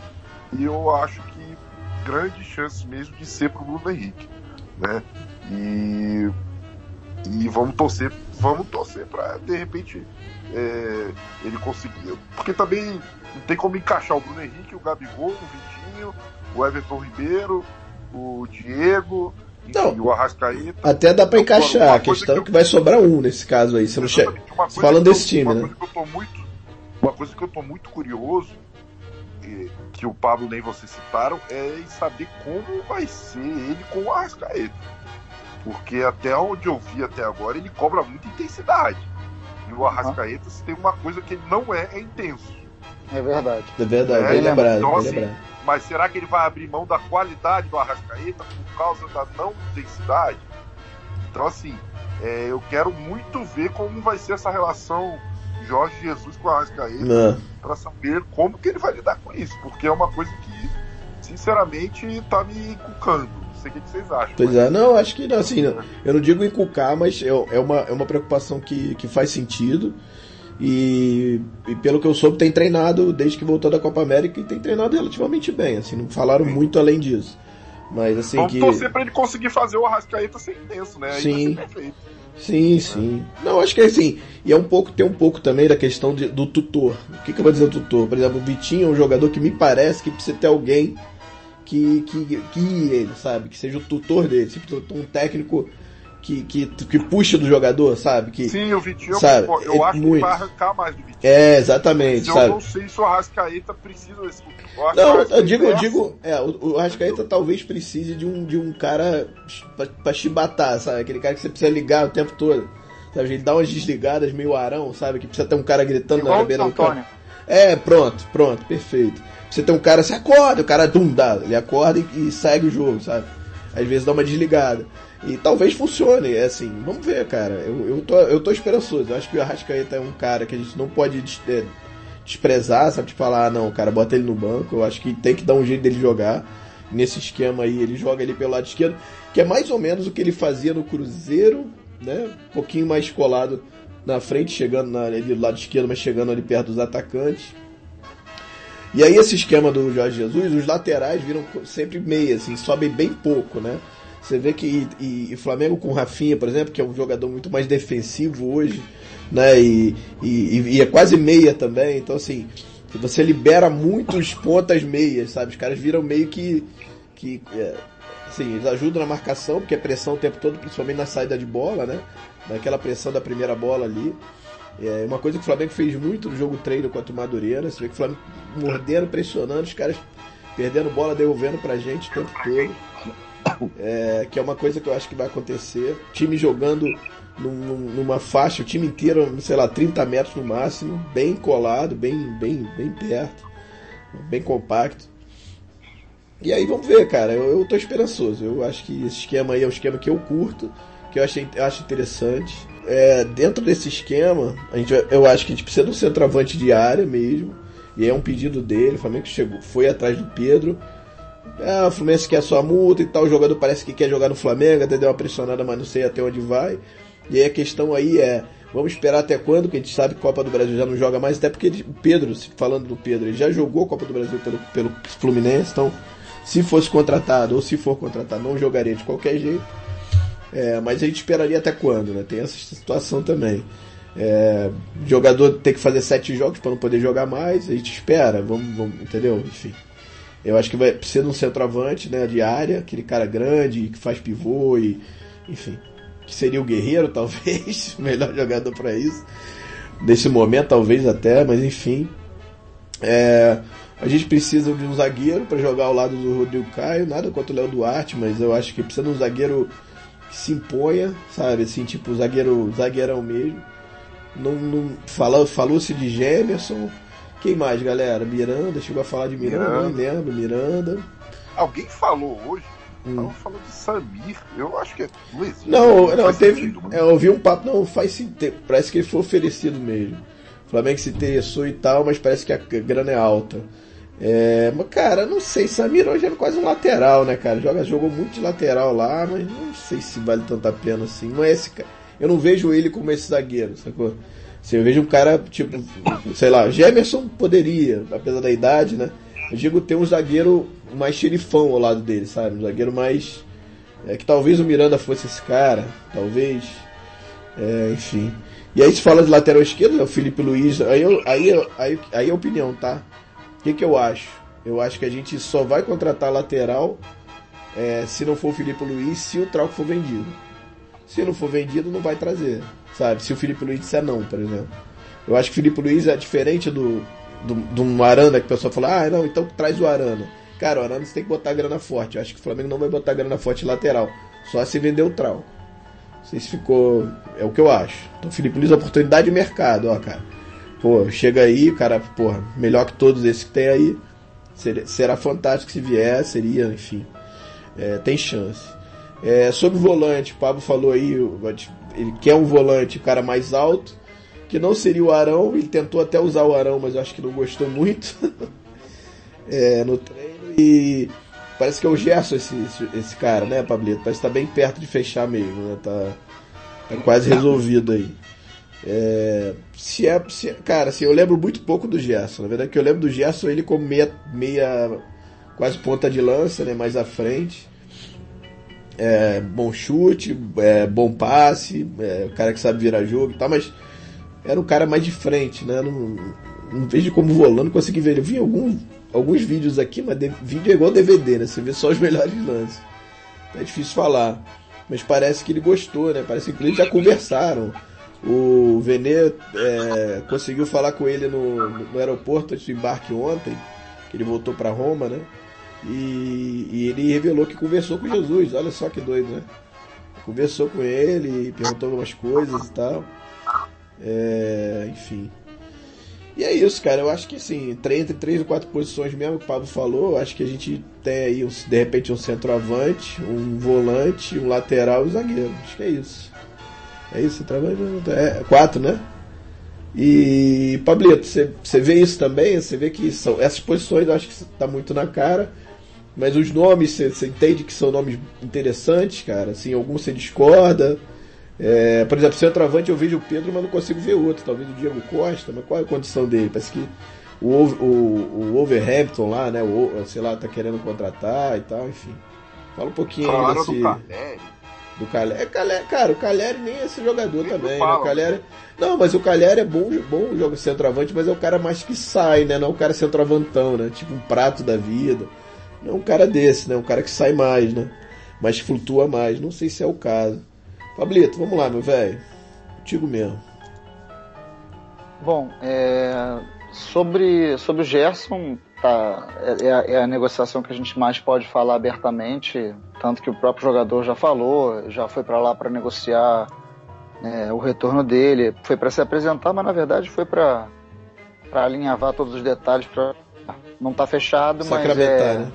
E eu acho que grandes chances mesmo de ser pro Bruno Henrique. Né? E, e vamos torcer, vamos torcer para de repente é, ele conseguiu. Porque também não tem como encaixar o Bruno Henrique, o Gabigol, o Vitinho, o Everton Ribeiro, o Diego. Enfim, o Arrascaeta. Até dá para encaixar, a questão que, eu... que, vai sobrar um nesse caso aí. Você não chega. Falando desse time, uma né? Uma coisa que eu tô muito curioso, que o Pablo nem vocês citaram, é em saber como vai ser ele com o Arrascaeta. Porque até onde eu vi até agora, ele cobra muita intensidade. E o Arrascaeta, se tem uma coisa que ele não é, é intenso. É verdade. É verdade, é, bem lembrado. Então, bem assim, lembrado. Mas será que ele vai abrir mão da qualidade do Arrascaeta por causa da não intensidade? Então, assim, é, eu quero muito ver como vai ser essa relação Jorge Jesus com o Arrascaeta para saber como que ele vai lidar com isso, porque é uma coisa que, sinceramente, tá me encucando sei o que vocês acham. Pois mas... é, não, acho que assim, eu não digo encucar, mas é, é, uma, é uma preocupação que, que faz sentido. E, e, pelo que eu soube, tem treinado desde que voltou da Copa América e tem treinado relativamente bem. Assim, não falaram Sim. muito além disso. Mas assim Vamos que. torcer pra ele conseguir fazer o Arrascaeta ser intenso, né? Aí sim. Sim, sim. Não, acho que é assim. E é um pouco, tem um pouco também da questão de, do tutor. O que, que eu vou dizer do tutor? Por exemplo, o Vitinho é um jogador que me parece que precisa ter alguém que, que, que ele, sabe? Que seja o tutor dele, tipo, um técnico que, que, que puxa do jogador, sabe? Que, Sim, o Vitinho, sabe? eu, eu é acho muito. que vai arrancar mais do Vitinho. É, exatamente, Mas sabe? Eu não sei se o Arrascaeta precisa desse eu Não, eu digo, eu digo, é, o, o Arrascaeta talvez precise de um, de um cara pra, pra chibatar, sabe? Aquele cara que você precisa ligar o tempo todo. Sabe? Ele dá umas desligadas meio arão, sabe? Que precisa ter um cara gritando Igual na beira do campo. É, pronto, pronto, perfeito. Você tem um cara, você acorda, o cara dum, dá, ele acorda e, e, segue o jogo, sabe? Às vezes dá uma desligada. E talvez funcione, é assim, vamos ver, cara. Eu, eu, tô, eu tô esperançoso. Eu acho que o Arrascaeta é um cara que a gente não pode é, desprezar, sabe? Tipo, falar, ah, não, cara, bota ele no banco. Eu acho que tem que dar um jeito dele jogar. Nesse esquema aí, ele joga ali pelo lado esquerdo, que é mais ou menos o que ele fazia no Cruzeiro, né? Um pouquinho mais colado na frente, chegando na, ali do lado esquerdo, mas chegando ali perto dos atacantes. E aí esse esquema do Jorge Jesus, os laterais viram sempre meia, assim, sobem bem pouco, né? Você vê que e, e Flamengo com Rafinha, por exemplo, que é um jogador muito mais defensivo hoje, né? E, e, e é quase meia também, então assim, você libera muitos pontas meias, sabe? Os caras viram meio que. que é, assim, eles ajudam na marcação, porque é pressão o tempo todo, principalmente na saída de bola, né? Naquela pressão da primeira bola ali. É uma coisa que o Flamengo fez muito no jogo treino contra o Madureira. Você vê que o Flamengo mordendo, pressionando, os caras perdendo bola, devolvendo pra gente o tempo todo. É, que é uma coisa que eu acho que vai acontecer. Time jogando num, numa faixa, o time inteiro, sei lá, 30 metros no máximo, bem colado, bem, bem, bem perto, bem compacto. E aí vamos ver, cara. Eu, eu tô esperançoso. Eu acho que esse esquema aí é um esquema que eu curto, que eu, achei, eu acho interessante é, dentro desse esquema, a gente, eu acho que a gente precisa de um centroavante de área mesmo. E é um pedido dele. O Flamengo chegou, foi atrás do Pedro. Ah, o Fluminense quer sua multa e tal, o jogador parece que quer jogar no Flamengo, até deu uma pressionada, mas não sei até onde vai. E aí a questão aí é, vamos esperar até quando, que a gente sabe que Copa do Brasil já não joga mais, até porque o Pedro, falando do Pedro, ele já jogou Copa do Brasil pelo, pelo Fluminense, então se fosse contratado ou se for contratado, não jogaria de qualquer jeito. É, mas a gente esperaria até quando, né? Tem essa situação também. É, jogador tem que fazer sete jogos para não poder jogar mais, a gente espera, vamos, vamos entendeu? Enfim. Eu acho que vai de um centroavante, né, de área, aquele cara grande que faz pivô e enfim, que seria o Guerreiro talvez, melhor jogador para isso. Nesse momento talvez até, mas enfim. É, a gente precisa de um zagueiro para jogar ao lado do Rodrigo Caio, nada contra o Léo Duarte, mas eu acho que precisa de um zagueiro que se imponha, sabe, assim, tipo zagueiro, zagueirão mesmo não, não falou, falou-se de Gemerson. Quem mais, galera? Miranda, chegou a falar de Miranda, Miranda. não lembro, Miranda. Alguém falou hoje Hum. falando de Samir, eu acho que é, não existe. Não, não, não teve. Sentido, é, eu ouvi um papo, não, faz sentido. Parece que ele foi oferecido mesmo. O Flamengo se interessou e tal, mas parece que a grana é alta. É, mas, cara, não sei, Samir hoje é quase um lateral, né, cara? Joga, jogou muito de lateral lá, mas não sei se vale tanta pena assim. Não é esse cara eu não vejo ele como esse zagueiro, sacou? Assim, eu vejo um cara, tipo, sei lá, Gemerson poderia, apesar da idade, né? Eu digo ter um zagueiro mais xerifão ao lado dele, sabe? Um zagueiro mais. É, que talvez o Miranda fosse esse cara, talvez. É, enfim. E aí se fala de lateral esquerdo, é o Felipe Luiz. Aí, eu, aí, aí, aí é opinião, tá? O que, que eu acho? Eu acho que a gente só vai contratar lateral é, se não for o Felipe Luiz, se o Trauco for vendido. Se não for vendido, não vai trazer. Sabe? Se o Felipe Luiz disser não, por exemplo. Eu acho que o Felipe Luiz é diferente do, do, do um Arana que o pessoal fala, ah, não, então traz o Arana. Cara, o Arana você tem que botar grana forte. Eu acho que o Flamengo não vai botar grana forte lateral. Só se vender o Trau. Não sei se ficou. É o que eu acho. Então, Felipe Luiz, oportunidade de mercado, ó, cara. Pô, chega aí, cara, porra, melhor que todos esses que tem aí. Será fantástico se vier, seria, enfim. É, tem chance. É, sobre o volante, o Pablo falou aí, ele quer um volante, cara mais alto, que não seria o Arão, ele tentou até usar o Arão, mas eu acho que não gostou muito é, no treino. E parece que é o Gerson esse, esse, esse cara, né, Pablito? Parece que tá bem perto de fechar mesmo, né? Tá, tá quase resolvido aí. É, se é, se, cara, assim, eu lembro muito pouco do Gerson. Na verdade, que eu lembro do Gerson ele como meia, meia quase ponta de lança, né, mais à frente é, bom chute, é, bom passe, é, cara que sabe virar jogo e tal, mas era um cara mais de frente, né? Não, não vejo como volando, consegui ver. Eu vi algum, alguns vídeos aqui, mas de, vídeo é igual DVD, né? Você vê só os melhores lances. É difícil falar. Mas parece que ele gostou, né? Parece que eles já conversaram. O Venê é, conseguiu falar com ele no, no aeroporto do embarque ontem, que ele voltou para Roma, né? E, e, ele revelou que conversou com Jesus. Olha só que doido, né? Conversou com ele, perguntou algumas coisas e tal. É, enfim. E é isso, cara. Eu acho que assim, entre três ou quatro posições mesmo que o Pablo falou, eu acho que a gente tem aí de repente um centroavante, um volante, um lateral e um zagueiro. Acho que é isso. É isso, trabalho. É quatro, né? E Pablito, você vê isso também? Você vê que são essas posições, eu acho que está muito na cara. Mas os nomes, você entende que são nomes interessantes, cara? Assim, alguns você discorda. É, por exemplo, centroavante eu vejo o Pedro, mas não consigo ver outro. Talvez o Diego Costa, mas qual é a condição dele? Parece que o, o, o Wolverhampton lá, né? O, sei lá, tá querendo contratar e tal, enfim. Fala um pouquinho aí desse. Do Caleri. Do Caleri. É, Caleri. Cara, o Caleri nem é esse jogador nem também, né? O Caleri. Não, mas o Caleri é bom, bom jogo centroavante, mas é o cara mais que sai, né? Não é o cara centroavantão, né? Tipo um prato da vida. É um cara desse, né? Um cara que sai mais, né? Mas flutua mais. Não sei se é o caso. Pablito, vamos lá, meu velho. Contigo mesmo. Bom, é... sobre, sobre o Gerson, tá, é, é, é, a negociação que a gente mais pode falar abertamente, tanto que o próprio jogador já falou, já foi para lá para negociar é, o retorno dele, foi para se apresentar, mas na verdade foi para alinhavar todos os detalhes para não tá fechado, mas é, né?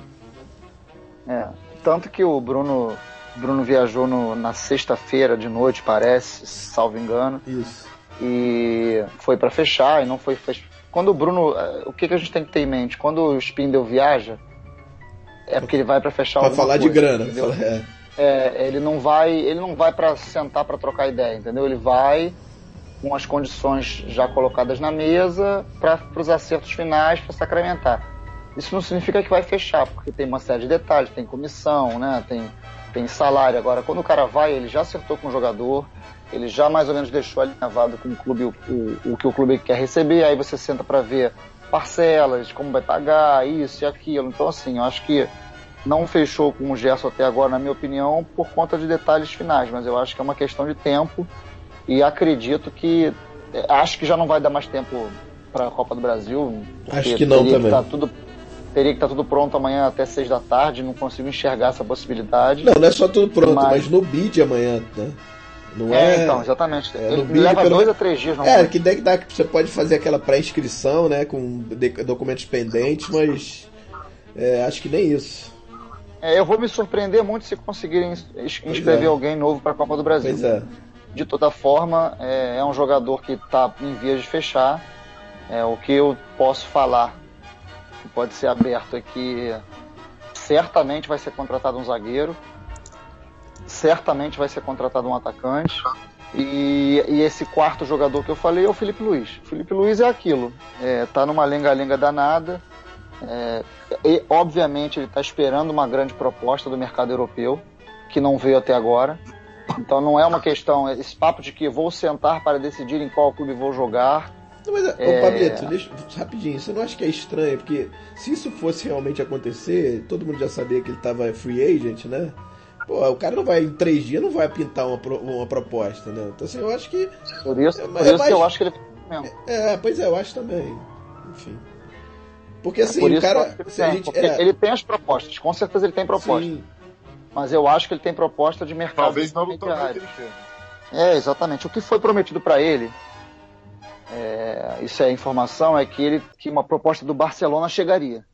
É, tanto que o Bruno, Bruno viajou no, na sexta-feira de noite, parece, salvo engano. Isso. E foi para fechar e não foi fech... Quando o Bruno, é, o que, que a gente tem que ter em mente? Quando o Spindle viaja, é porque ele vai para fechar Pra falar coisa, de grana. entendeu? Fala- é. É, ele não vai, ele não vai para sentar para trocar ideia, entendeu? Ele vai com as condições já colocadas na mesa para os acertos finais para sacramentar. Isso não significa que vai fechar, porque tem uma série de detalhes, tem comissão, né? Tem tem salário. Agora, quando o cara vai, ele já acertou com o jogador, ele já mais ou menos deixou alinhavado com o clube o, o, o que o clube quer receber. Aí você senta para ver parcelas, como vai pagar, isso e aquilo. Então, assim, eu acho que não fechou com o Gerson até agora, na minha opinião, por conta de detalhes finais, mas eu acho que é uma questão de tempo e acredito que eh, acho que já não vai dar mais tempo para a Copa do Brasil. Acho que não também. tá tudo, teria que estar tudo pronto amanhã até seis da tarde, não consigo enxergar essa possibilidade. Não, não é só tudo pronto, mas, Mas- no bid amanhã, né? Não é, é. então, exatamente. é, no Ele leva pelo- dois a três dias, não É, que daí que dá que você pode fazer aquela pré-inscrição, né? Com documentos pendentes, mas é, acho que nem isso. É, eu vou me surpreender muito se conseguirem ins- inscrever é. alguém novo para a Copa do Brasil. Pois é. De toda forma, é, é um jogador que está em vias de fechar. É, o que eu posso falar, que pode ser aberto, é que certamente vai ser contratado um zagueiro, certamente vai ser contratado um atacante. E, e esse quarto jogador que eu falei é o Felipe Luiz. O Felipe Luiz é aquilo, é, tá numa lenga-lenga danada. É, e, obviamente ele está esperando uma grande proposta do mercado europeu, que não veio até agora. Então não é uma questão, esse papo de que vou sentar para decidir em qual clube vou jogar. Não, mas, É. ô Pablito, deixa, rapidinho, você não acha que é estranho? Porque se isso fosse realmente acontecer, todo mundo já sabia que ele tava free agent, né? Pô, o cara não vai, em três dias, não vai pintar uma, uma proposta, né? Então, assim, eu acho que. Por isso, É, por mas- isso mas- que eu acho que ele mesmo. É, pois é, eu acho também. Enfim. Porque assim, Por o cara. ele Se a tem, gente, porque é, ele tem as propostas, com certeza ele tem proposta. sim, Mas eu acho que ele tem proposta de mercado. Talvez não no tamanho que ele quer. É, exatamente. O que foi prometido para ele, é, isso é informação, é que ele que uma proposta do Barcelona chegaria.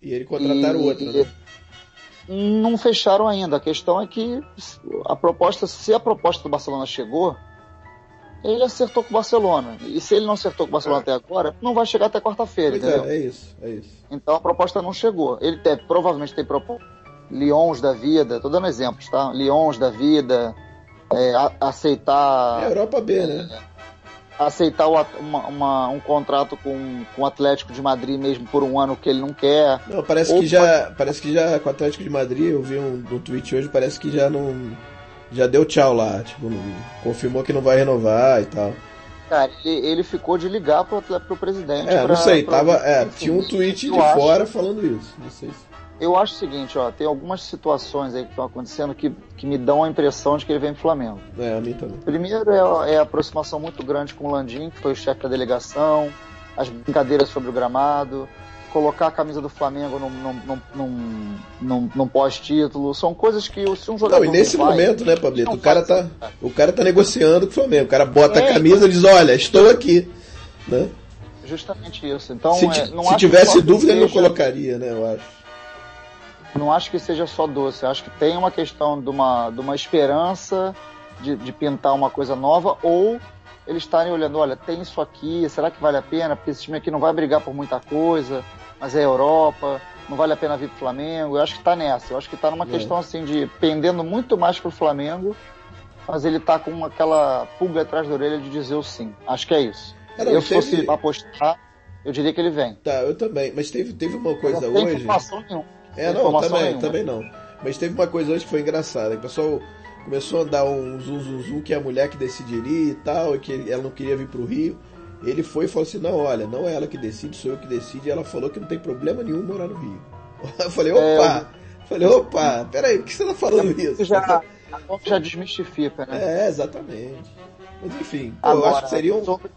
e ele contrataram E- outro, né? Não fecharam ainda. A questão é que a proposta, se a proposta do Barcelona chegou, ele acertou com o Barcelona. E se ele não acertou com o Barcelona até agora, não vai chegar até quarta-feira, Pois entendeu? é, é isso, é isso. Então a proposta não chegou. Ele tem- provavelmente tem proposta. Lyons da vida, tô dando exemplos, tá? Lyons da vida, é, a- aceitar É Europa B, né? Aceitar uma- uma- um contrato com, com o Atlético de Madrid mesmo por um ano que ele não quer. Não, parece Ou que já. Parece que já com o Atlético de Madrid, eu vi um, um tweet hoje, parece que já não. Já deu tchau lá, tipo, não- confirmou que não vai renovar e tal. Cara, ele, ele ficou de ligar pro, pro presidente. É, não pra- sei, pra- tava. É, enfim, tinha um tweet de fora falando isso. Não sei se. Eu acho o seguinte, ó, tem algumas situações aí que estão acontecendo que, que me dão a impressão de que ele vem pro Flamengo. É, a mim também. Primeiro é, é a aproximação muito grande com o Landim, que foi o chefe da delegação, as brincadeiras sobre o gramado, colocar a camisa do Flamengo num, num, num, num, num- pós-título. São coisas que se um jogador. Não, e nesse vai, momento, né, Pablito? O cara tá. O cara tá negociando com o Flamengo. O cara bota É, a camisa e diz, olha, estou aqui. Né? Justamente isso. Então, se é, se tivesse dúvida, ele não seja- colocaria, né, eu acho. Não acho que seja só doce. Eu acho que tem uma questão de uma, de uma esperança de, de pintar uma coisa nova ou eles estarem olhando, olha, tem isso aqui, será que vale a pena? Porque esse time aqui não vai brigar por muita coisa, mas é Europa, não vale a pena vir pro Flamengo. Eu acho que tá nessa. Eu acho que tá numa É. questão assim de pendendo muito mais pro Flamengo, mas ele tá com aquela pulga atrás da orelha de dizer o sim. Acho que é isso. Não, eu, teve- fosse apostar, eu diria que ele vem. Tá, eu também. Mas teve, teve uma coisa não tem hoje. informação nenhuma. É, não, também, nenhuma. também não. Mas teve uma coisa hoje que foi engraçada. O pessoal começou a dar um zum, zum, zum que é a mulher que decidiria e tal, e que ela não queria vir pro Rio. Ele foi e falou assim: não, olha, não é ela que decide, sou eu que decido. E ela falou que não tem problema nenhum morar no Rio. Eu falei, É, opa! Falei, opa, peraí, por que você tá falando isso? Isso já, já desmistifica, né? É, exatamente. Mas enfim, pô, eu Agora, acho que seria um, sobre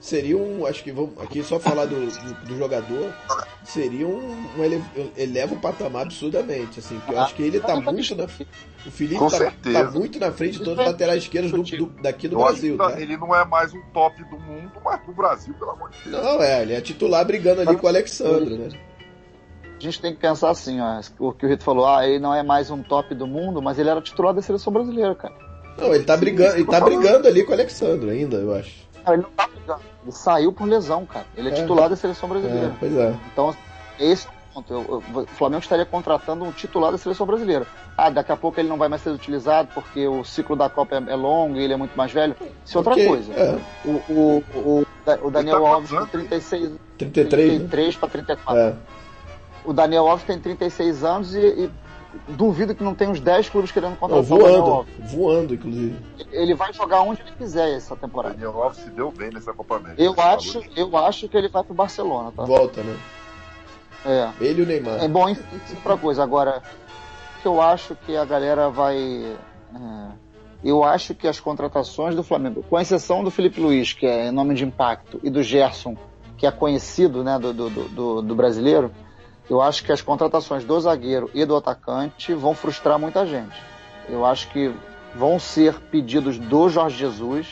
seria um. Acho que vamos aqui só falar do, do, do jogador. Seria um, um ele- eleva o patamar absurdamente, assim. Porque eu acho que ele tá não muito na. O Felipe Com tá, certeza. tá muito na frente de todos os laterais esquerdos do, do- daqui do Eu Brasil, tá? Ele não é mais um top do mundo, mas pro Brasil, pelo amor de Deus. Não, é, ele é titular brigando ali com o Alexandre, né? A gente tem que pensar assim, ó, o que o Rito falou, ah, ele não é mais um top do mundo, mas ele era titular da seleção brasileira, cara. Não, ele tá brigando, ele tá brigando ali com o Alexandre ainda, eu acho. Não, ele não tá brigando. Ele saiu por lesão, cara. Ele é, É. titular da seleção É, brasileira. pois é. Então, esse é o ponto. Eu, eu, o Flamengo estaria contratando um titular da seleção brasileira. Ah, daqui a pouco ele não vai mais ser utilizado porque o ciclo da Copa é, é longo e ele é muito mais velho. Isso é outra Ok, coisa. é. O, o, o, o Daniel tá Alves anos? 36, 33, né? 33 para 34. É. O Daniel Alves tem 36 anos e, e duvido que não tem uns 10 clubes querendo contratar o Daniel voando, Alves. voando, inclusive. Ele vai jogar onde ele quiser essa O temporada. Daniel Alves se deu bem nessa Copa América. Eu Você acho, eu acho que ele vai pro Barcelona, tá? Volta, né? É. Ele e o Neymar. É bom, enfim, isso é outra coisa. Agora, o que eu acho que a galera vai. é, eu acho que as contratações do Flamengo, com exceção do Felipe Luiz, que é nome de impacto, e do Gerson, que é conhecido né, do, do, do, do brasileiro, eu acho que as contratações do zagueiro e do atacante vão frustrar muita gente. Eu acho que vão ser pedidos do Jorge Jesus,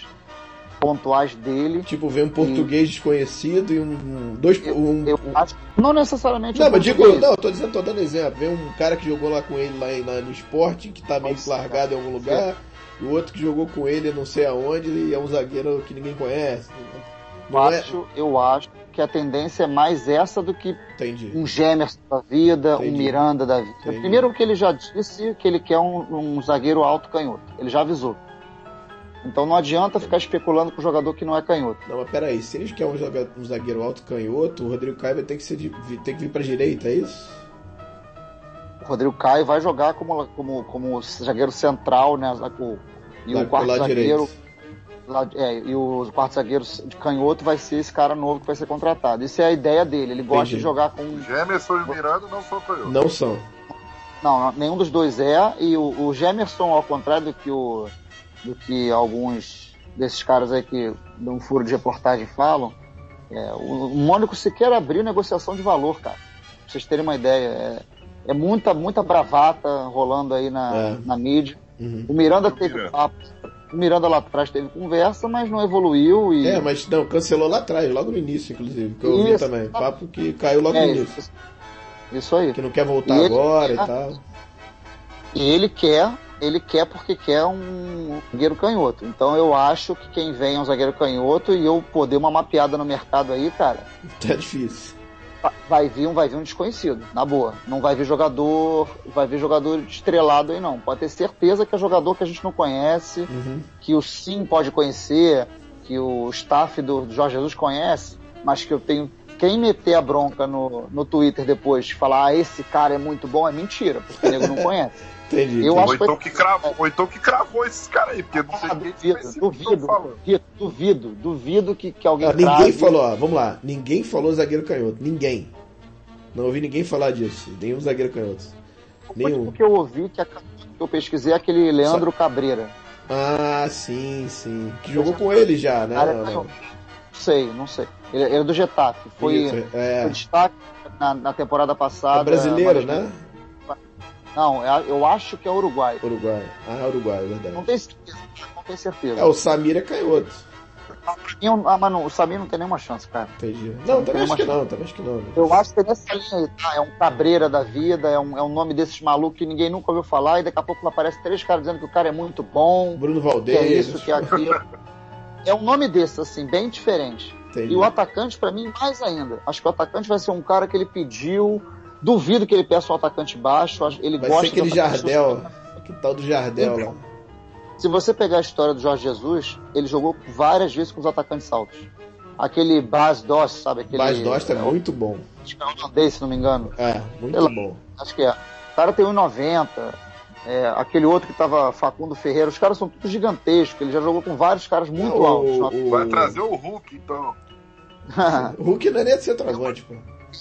pontuais dele. Tipo, vem um português desconhecido e um. um- dois. Eu, um, eu um- acho, não necessariamente. Não, o mas digo, não, eu tô dizendo, tô dando exemplo. Vem um cara que jogou lá com ele lá, lá no esporte, que tá meio ser, largado em algum lugar, e o outro que jogou com ele não sei aonde, e é um zagueiro que ninguém conhece. Eu acho, eu acho que a tendência é mais essa do que Entendi. um Gemerson da vida, Entendi. um Miranda da vida. Entendi. Primeiro que ele já disse que ele quer um, um zagueiro alto canhoto. Ele já avisou. Então não adianta ficar especulando com um jogador que não é canhoto. Não, mas peraí, se eles querem um, joga- um zagueiro alto canhoto, o Rodrigo Caio vai ter que, ser de, ter que vir pra direita, é isso? O Rodrigo Caio vai jogar como, como, como zagueiro central, né? O, e o quarto zagueiro. direito. É, e o quarto zagueiro de canhoto vai ser esse cara novo que vai ser contratado. Isso é a ideia dele. Ele gosta Entendi. de jogar com O Gemerson e o Miranda não são canhotos. Não são. Não, nenhum dos dois é. E o, o Gemerson, ao contrário do que, o, do que alguns desses caras aí que num furo de reportagem falam, é, o, o Mônaco sequer abriu negociação de valor, cara. Pra vocês terem uma ideia. É, é muita, muita bravata rolando aí na, É. na mídia. Uhum. O Miranda teve Miranda. papo. Miranda lá atrás teve conversa, mas não evoluiu e. É, mas não, cancelou lá atrás, logo no início, inclusive, que eu ouvi Isso. também. Papo que caiu logo É, no início. isso, isso aí. Que não quer voltar E agora e Ah. tal. E ele quer, ele quer porque quer um zagueiro canhoto. Então eu acho que quem vem é um zagueiro canhoto e eu poder uma mapeada no mercado aí, cara, Tá difícil. Va- vai vir um, vai vir um desconhecido, na boa. Não vai vir jogador, vai vir jogador estrelado aí não. Pode ter certeza que é jogador que a gente não conhece, Uhum. que o Sim pode conhecer, que o staff do Jorge Jesus conhece, mas que eu tenho quem meter a bronca no, no Twitter depois de falar, ah, esse cara é muito bom, é mentira, porque o nego não conhece. Entendi. Eu entendi. acho Ou que então que cravou, ou então que cravou esses caras aí, porque não sei Ah, duvido, duvido, duvido, duvido, duvido que, que alguém Ah, ninguém falou, ó, vamos lá. Ninguém falou zagueiro canhoto. Ninguém. Não ouvi ninguém falar disso. Nenhum zagueiro canhoto. Nenhum. O que eu ouvi, que, a- que eu pesquisei, é aquele Leandro Cabreira. Ah, sim, sim. Que jogou com ele já, né? Não, não não. sei, não sei. Ele, ele é do Getafe. Foi, Isso, é. foi destaque na, na temporada passada. É brasileiro, mas- né? Não, é- eu acho que é Uruguai. Uruguai. Ah, Uruguai, é verdade. Não tenho certeza. Não tenho certeza. É, o Samir é canhoto. Ah, mas não, o Samir não tem nenhuma chance, cara. Entendi. Não, também tem acho que não, também acho que não. Eu acho que é nessa linha aí, tá? É um cabreira da vida, é um, é um nome desses malucos que ninguém nunca ouviu falar, e daqui a pouco aparece três caras dizendo que o cara é muito bom, Bruno que é Valdez. isso, que é aquilo. É um nome desse, assim, bem diferente. Entendi. E o atacante, pra mim, mais ainda. Acho que o atacante vai ser um cara que ele pediu. Duvido que ele peça um atacante baixo. Ele Vai gosta ser aquele Jardel. Que tal do Jardel Então, lá? Se você pegar a história do Jorge Jesus, ele jogou várias vezes com os atacantes altos. Aquele Bas Dost, sabe? Aquele, Bas Dost é é, muito bom. acho que é holandês, se não me engano. É, muito lá. bom. Acho que é. O cara tem 1,90. É, aquele outro que tava Facundo Ferreira. Os caras são tudo gigantescos. Ele já jogou com vários caras muito O- altos. o- Vai trazer o Hulk, então. O Hulk não é nem de centroavante, pô.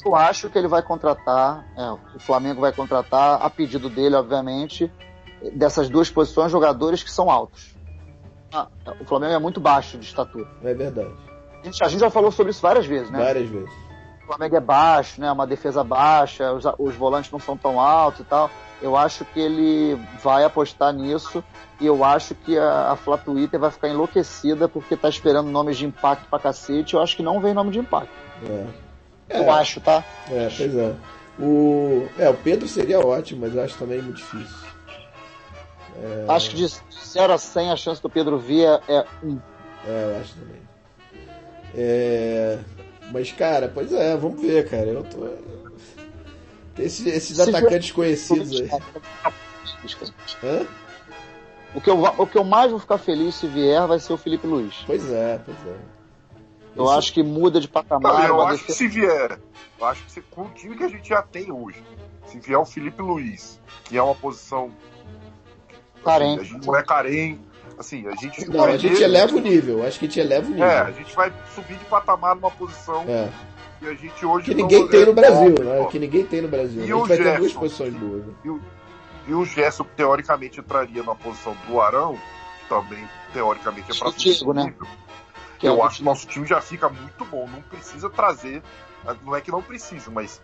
Eu acho que ele vai contratar, é, o Flamengo vai contratar, a pedido dele, obviamente, dessas duas posições, jogadores que são altos. Ah, o Flamengo é muito baixo de estatura. É verdade. A gente, a gente já falou sobre isso várias vezes, né? Várias vezes. O Flamengo é baixo, né? Uma defesa baixa, os, os volantes não são tão altos e tal. Eu acho que ele vai apostar nisso e eu acho que a, a Flá Twitter vai ficar enlouquecida porque tá esperando nomes de impacto pra cacete. Eu acho que não vem nome de impacto. É. Eu acho, tá? É, pois é. O, é, o Pedro seria ótimo, mas eu acho também muito difícil. Acho que de 0 a 100 a chance do Pedro vir é, é um. É, eu acho também. É, mas, cara, pois é, vamos ver, cara. Eu tô. Esse, esses atacantes conhecidos aí. Hã? O que, eu, o que eu mais vou ficar feliz se vier vai ser o Felipe Luiz. Pois é, pois é. Eu acho que muda de patamar. Não, eu acho defesa... que se vier, eu acho que se, com o time que a gente já tem hoje, se vier o Felipe Luiz, que é uma posição. Carente. Assim, a gente não é carente. Assim, a gente. Não, a gente eleva o nível. Acho que a gente eleva o nível. É, a gente vai subir de patamar numa posição. É. Que a gente hoje que ninguém tem no Brasil, né? Que ninguém tem no Brasil. E a gente vai Gerson, ter duas posições boas. Né? E o, e o Gerson, teoricamente, entraria na posição do Arão, que também, teoricamente, é para subir né? Que eu é acho que nosso time já fica muito bom. Não precisa trazer. Não é que não precisa, mas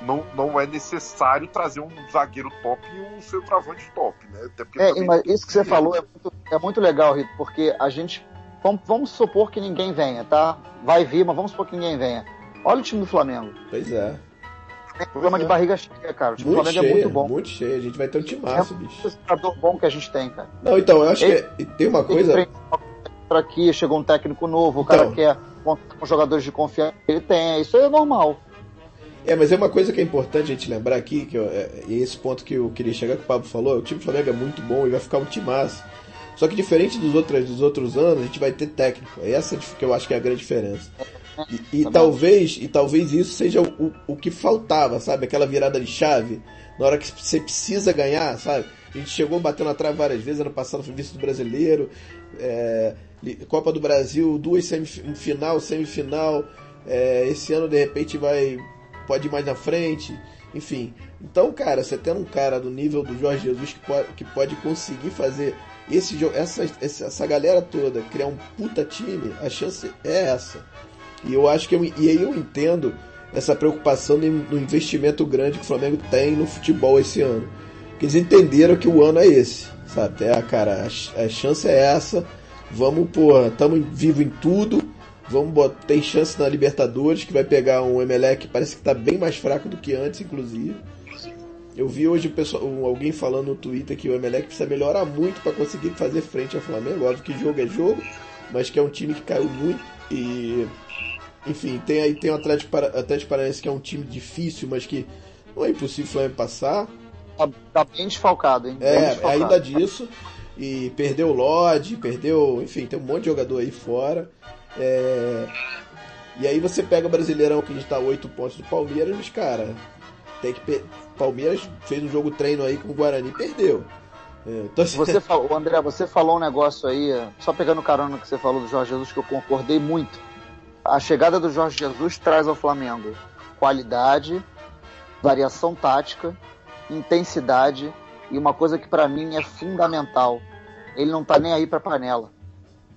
não, não é necessário trazer um zagueiro top e um centroavante top, né? é, mas isso que você falou é muito, é muito legal, Rito, porque a gente. Vamos, vamos, supor que ninguém venha, tá? Vai vir, mas vamos supor que ninguém venha. Olha o time do Flamengo. Pois é. Tem problema é. de barriga cheia, cara. O time muito do Flamengo cheia, é muito bom. Muito cheio, a gente vai ter um timaço, é bicho. É um bom que a gente tem, cara. Não, então, eu acho Ele, que tem uma coisa. Para aqui, chegou um técnico novo, o cara então, quer com jogadores de confiança. Ele tem, isso é normal. É, mas é uma coisa que é importante a gente lembrar aqui, que eu, é, esse ponto que eu queria chegar, que o Pablo falou, o time do Flamengo é muito bom e vai ficar um timaço. Só que diferente dos outros, dos outros anos, a gente vai ter técnico. É essa que eu acho que é a grande diferença. E, e tá talvez, e talvez isso seja o, o que faltava, sabe? Aquela virada de chave, na hora que você precisa ganhar, sabe? A gente chegou batendo atrás várias vezes, ano passado foi vice do brasileiro, é, Copa do Brasil, duas semifinal, semifinal. É, esse ano de repente vai pode ir mais na frente, enfim. Então, cara, você tendo um cara do nível do Jorge Jesus que pode, que pode conseguir fazer esse essa, essa galera toda criar um puta time, a chance é essa. E eu acho que eu, e aí eu entendo essa preocupação no investimento grande que o Flamengo tem no futebol esse ano. Porque eles entenderam que o ano é esse, sabe? É, cara, a, a chance é essa. Vamos, pô, estamos vivo em tudo Vamos botar, tem chance na Libertadores, que vai pegar um Emelec que parece que está bem mais fraco do que antes, inclusive. Eu vi hoje o pessoal, alguém falando no Twitter que o Emelec precisa melhorar muito para conseguir fazer frente ao Flamengo. Óbvio que jogo é jogo, mas que é um time que caiu muito e enfim, tem aí tem o Atlético, Atlético Paranaense que é um time difícil, mas que não é impossível o Flamengo passar. Tá, tá bem desfalcado, hein? É, desfalcado. ainda disso. E perdeu o Lodge, perdeu, enfim, tem um monte de jogador aí fora. É... E aí você pega o Brasileirão que a gente tá 8 pontos do Palmeiras, mas cara, tem que Palmeiras fez um jogo treino aí com o Guarani e perdeu. É, então, assim... Você falou, André, você falou um negócio aí, só pegando carona que você falou do Jorge Jesus, que eu concordei muito. A chegada do Jorge Jesus traz ao Flamengo qualidade, variação tática, intensidade e uma coisa que para mim é fundamental. Ele não tá nem aí para panela.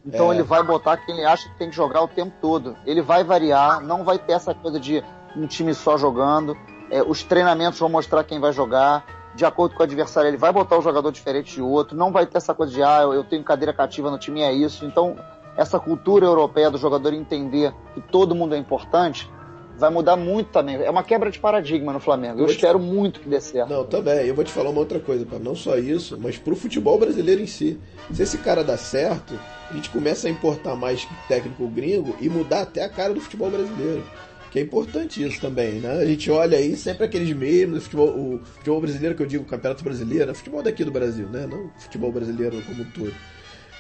Então é. ele vai botar quem ele acha que tem que jogar o tempo todo. Ele vai variar, não vai ter essa coisa de um time só jogando. É, os treinamentos vão mostrar quem vai jogar. De acordo com o adversário, ele vai botar o um jogador diferente de outro. Não vai ter essa coisa de, ah, eu tenho cadeira cativa no time, é isso. Então, essa cultura europeia do jogador entender que todo mundo é importante, vai mudar muito também. É uma quebra de paradigma no Flamengo. Eu, eu espero te... muito que dê certo. Não, também. Eu vou te falar uma outra coisa, pá. não só isso, mas pro futebol brasileiro em si. Se esse cara dá certo, a gente começa a importar mais técnico gringo e mudar até a cara do futebol brasileiro. Que é importante isso também, né? A gente olha aí sempre aqueles memes, futebol, o futebol brasileiro que eu digo, o campeonato brasileiro, é futebol daqui do Brasil, né? Não futebol brasileiro como um todo.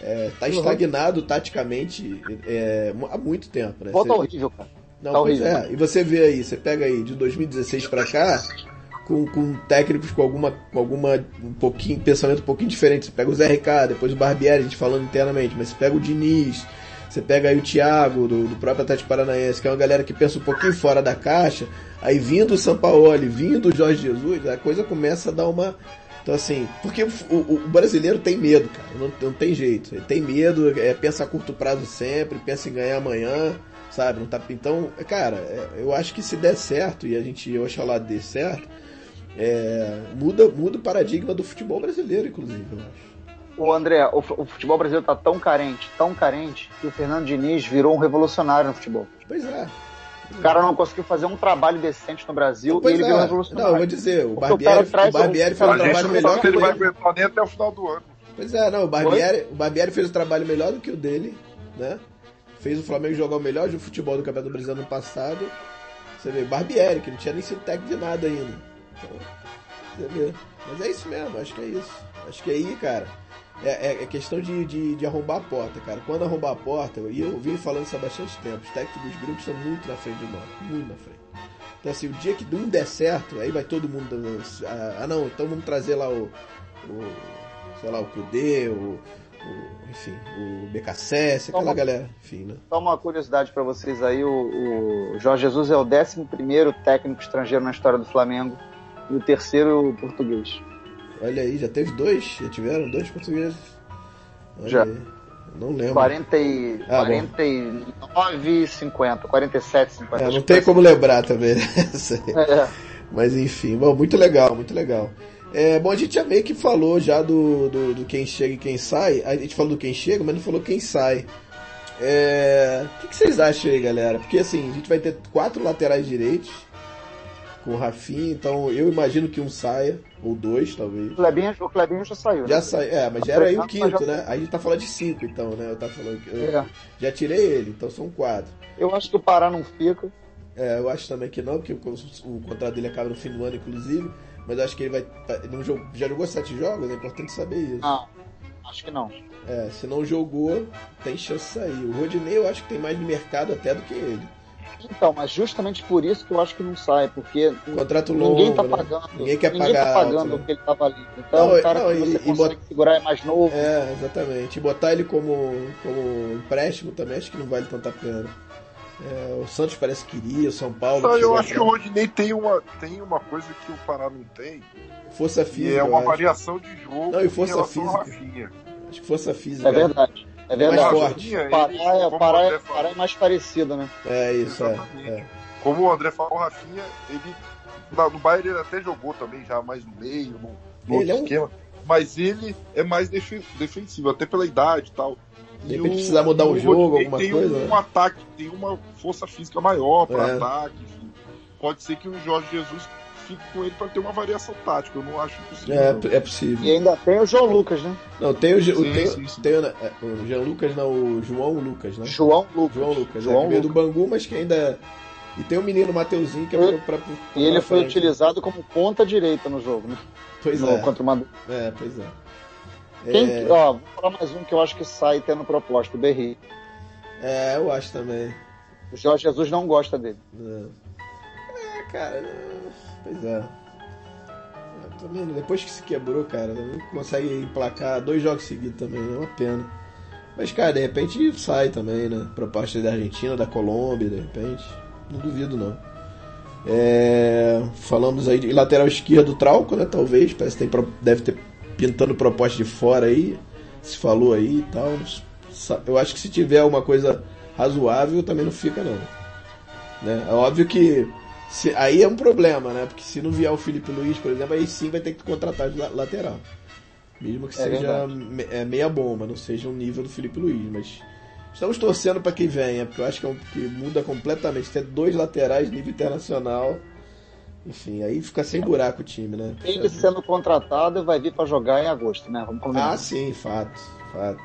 É, tá uhum. estagnado taticamente é, há muito tempo, né? Volta horrível, cara. Não, tá é. E você vê aí, você pega aí de 2016 para cá, com, com técnicos com alguma, com alguma um pouquinho, pensamento um pouquinho diferente. Você pega o Zé Ricardo, depois o Barbieri, a gente falando internamente, mas você pega o Diniz, você pega aí o Thiago, do, do próprio Atlético Paranaense, que é uma galera que pensa um pouquinho fora da caixa, aí vindo o Sampaoli, vindo o Jorge Jesus, a coisa começa a dar uma. Então, assim, porque o, o, o brasileiro tem medo, cara, não, não tem jeito. Ele tem medo, é, pensa a curto prazo sempre, pensa em ganhar amanhã sabe? Não tá, então, cara, é, eu acho que se der certo, e a gente, oxalá dê certo, é, muda, muda o paradigma do futebol brasileiro, inclusive, eu acho. O André, o, o futebol brasileiro tá tão carente, tão carente, que o Fernando Diniz virou um revolucionário no futebol. Pois é. O cara não conseguiu fazer um trabalho decente no Brasil pois e ele é. virou um revolucionário. Não, eu vou dizer, o Barbieri, o, o Barbieri fez um trabalho melhor que ele. vai aguentar nem até o final do ano. Pois é, não, o Barbieri, o Barbieri fez um trabalho melhor do que o dele, né? Fez o Flamengo jogar o melhor de futebol do Campeonato Brasileiro ano passado. Você vê, Barbieri, que não tinha nem sido técnico de nada ainda. Então, você vê. Mas é isso mesmo, acho que é isso. Acho que aí, cara, é, é, é questão de, de, de, arrombar a porta, cara. Quando arrombar a porta, e eu, eu vim falando isso há bastante tempo, os técnicos dos grupos estão muito na frente de nós, muito na frente. Então assim, o dia que um der certo, aí vai todo mundo. Ah, ah não, então vamos trazer lá o. o sei lá, o Kudê, o, o, enfim, o BKSS, aquela uma, galera, enfim, né? Só uma curiosidade para vocês aí, o, o, Jorge Jesus é o 11 técnico estrangeiro na história do Flamengo e o terceiro português. Olha aí, já teve dois? Já tiveram dois portugueses? Olha já. Aí. Não lembro. 40 e, ah, 49 50, 47 50. É, não tem como lembrar também. Né? é. Mas enfim, bom, muito legal, muito legal. É, bom, a gente já meio que falou já do, do, do, quem chega e quem sai. A gente falou do quem chega, mas não falou quem sai. É, o que, que, vocês acham aí, galera? Porque assim, a gente vai ter quatro laterais direitos com o Rafinha, então eu imagino que um saia, ou dois, talvez. O Clebinho, o Clebinho já saiu. Já né? saiu, é, mas já era aí o quinto, já... né? Aí a gente tá falando de cinco, então, né? Eu tava falando que. Eu é. Já tirei ele, então são quatro. Eu acho que o Pará não fica. É, eu acho também que não, porque o, o contrato dele acaba no fim do ano, inclusive. Mas eu acho que ele vai. Ele jogo, já jogou sete jogos, é importante saber isso. Não, acho que não. É, se não jogou, tem chance de sair. O Rodinei eu acho que tem mais de mercado até do que ele. Então, mas justamente por isso que eu acho que não sai, porque Contrato ninguém tá pagando, ninguém quer ninguém pagar tá pagando alto, né? o que ele tava ali. Então, não, o cara não, que você e, consegue bot... segurar é mais novo. É, exatamente. E botar ele como, como empréstimo também acho que não vale tanta pena. É, o Santos parece que queria, o São Paulo. Não, eu acho que o Rodinei tem uma, tem uma coisa que o Pará não tem. Força física. E é uma variação de jogo. Não, e força física. Acho que força física. É verdade. É verdade. Mais forte. Pará, é, Pará, é, Pará é mais parecido, né? É isso, é, é, Como o André falou, o Rafinha, ele. No Bayern ele até jogou também, já mais no meio, no, no outro é um... esquema. Mas ele é mais defensivo, até pela idade e tal. De repente precisar mudar o, o jogo, alguma tem coisa. Tem um né? ataque, tem uma força física maior para é. ataque. Enfim. Pode ser que o Jorge Jesus fique com ele para ter uma variação tática. Eu não acho possível. É, é possível. E ainda tem o João Lucas, né? Não, tem o, sim, tem, sim, sim. tem o, é, o Jean Lucas, não, o João Lucas, né? João Lucas. João Lucas, João é, veio do Bangu, mas que ainda. E tem o menino Mateuzinho que é pra, pra, pra E ele foi frente. utilizado como ponta direita no jogo, né? Pois no, é. Contra o É, pois é. Quem, é... Ó, vou falar mais um que eu acho que sai tendo proposta, o Berri. É, eu acho também. O Jorge Jesus não gosta dele. Não. É, cara, pois é. Também, depois que se quebrou, cara, não consegue emplacar dois jogos seguidos também, é uma pena. Mas, cara, de repente sai também, né? Proposta da Argentina, da Colômbia, de repente. Não duvido, não. É, falamos aí de lateral esquerdo, Trauco, né? Talvez, parece que tem, deve ter pintando proposta de fora aí, se falou aí e tal. Eu acho que se tiver uma coisa razoável, também não fica não. Né? É óbvio que se, aí é um problema, né? Porque se não vier o Felipe Luiz, por exemplo, aí sim vai ter que contratar de lateral. Mesmo que é seja me, é, meia bomba, não seja o um nível do Felipe Luiz, mas estamos torcendo para que venha, porque eu acho que, é um, que muda completamente. Ter dois laterais nível internacional enfim, aí fica sem buraco o time, né? Ele sendo contratado vai vir para jogar em agosto, né? Vamos combinar. Ah, sim, fato, fato.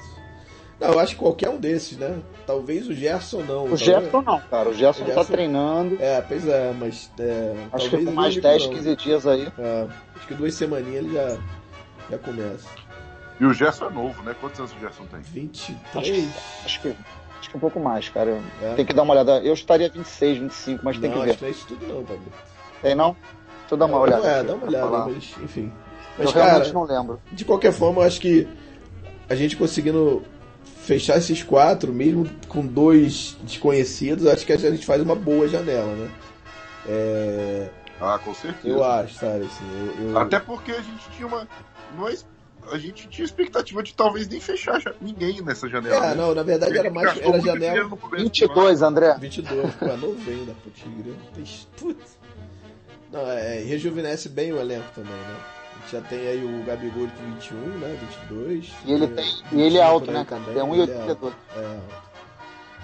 Não, eu acho que qualquer um desses, né? Talvez o Gerson não. O talvez... Gerson não, cara. O Gerson, o tá Gerson tá treinando. É, pois é, mas. É, acho que com mais 10, 15 dias aí. É, acho que duas semaninhas ele já, já começa. E o Gerson é novo, né? Quantos anos o Gerson tem? 23? Acho, acho que. Acho que um pouco mais, cara. É. Tem que dar uma olhada. Eu estaria 26, 25, mas não, tem que ver. Acho que não é isso tudo não, Pablo. Tem não? Deixa eu dar uma olhada. É, dá uma olhada, mas enfim. Mas, eu cara, realmente não lembro. De qualquer forma, eu acho que a gente conseguindo fechar esses quatro, mesmo com dois desconhecidos, acho que a gente faz uma boa janela, né? É... Ah, com certeza. Eu acho, sabe? Assim, eu, eu... Até porque a gente tinha uma. Nós, a gente tinha expectativa de talvez nem fechar ninguém nessa janela. É, né? não, na verdade era mais. Era janela. 22, André. 22, pô, novo ainda, pro Tigre. Putz. Não, é, rejuvenesce bem o elenco também, né? A gente já tem aí o Gabigol de 21, né? 22. E ele, tem, e ele é alto, né, cara? Tem 1,82. É, é,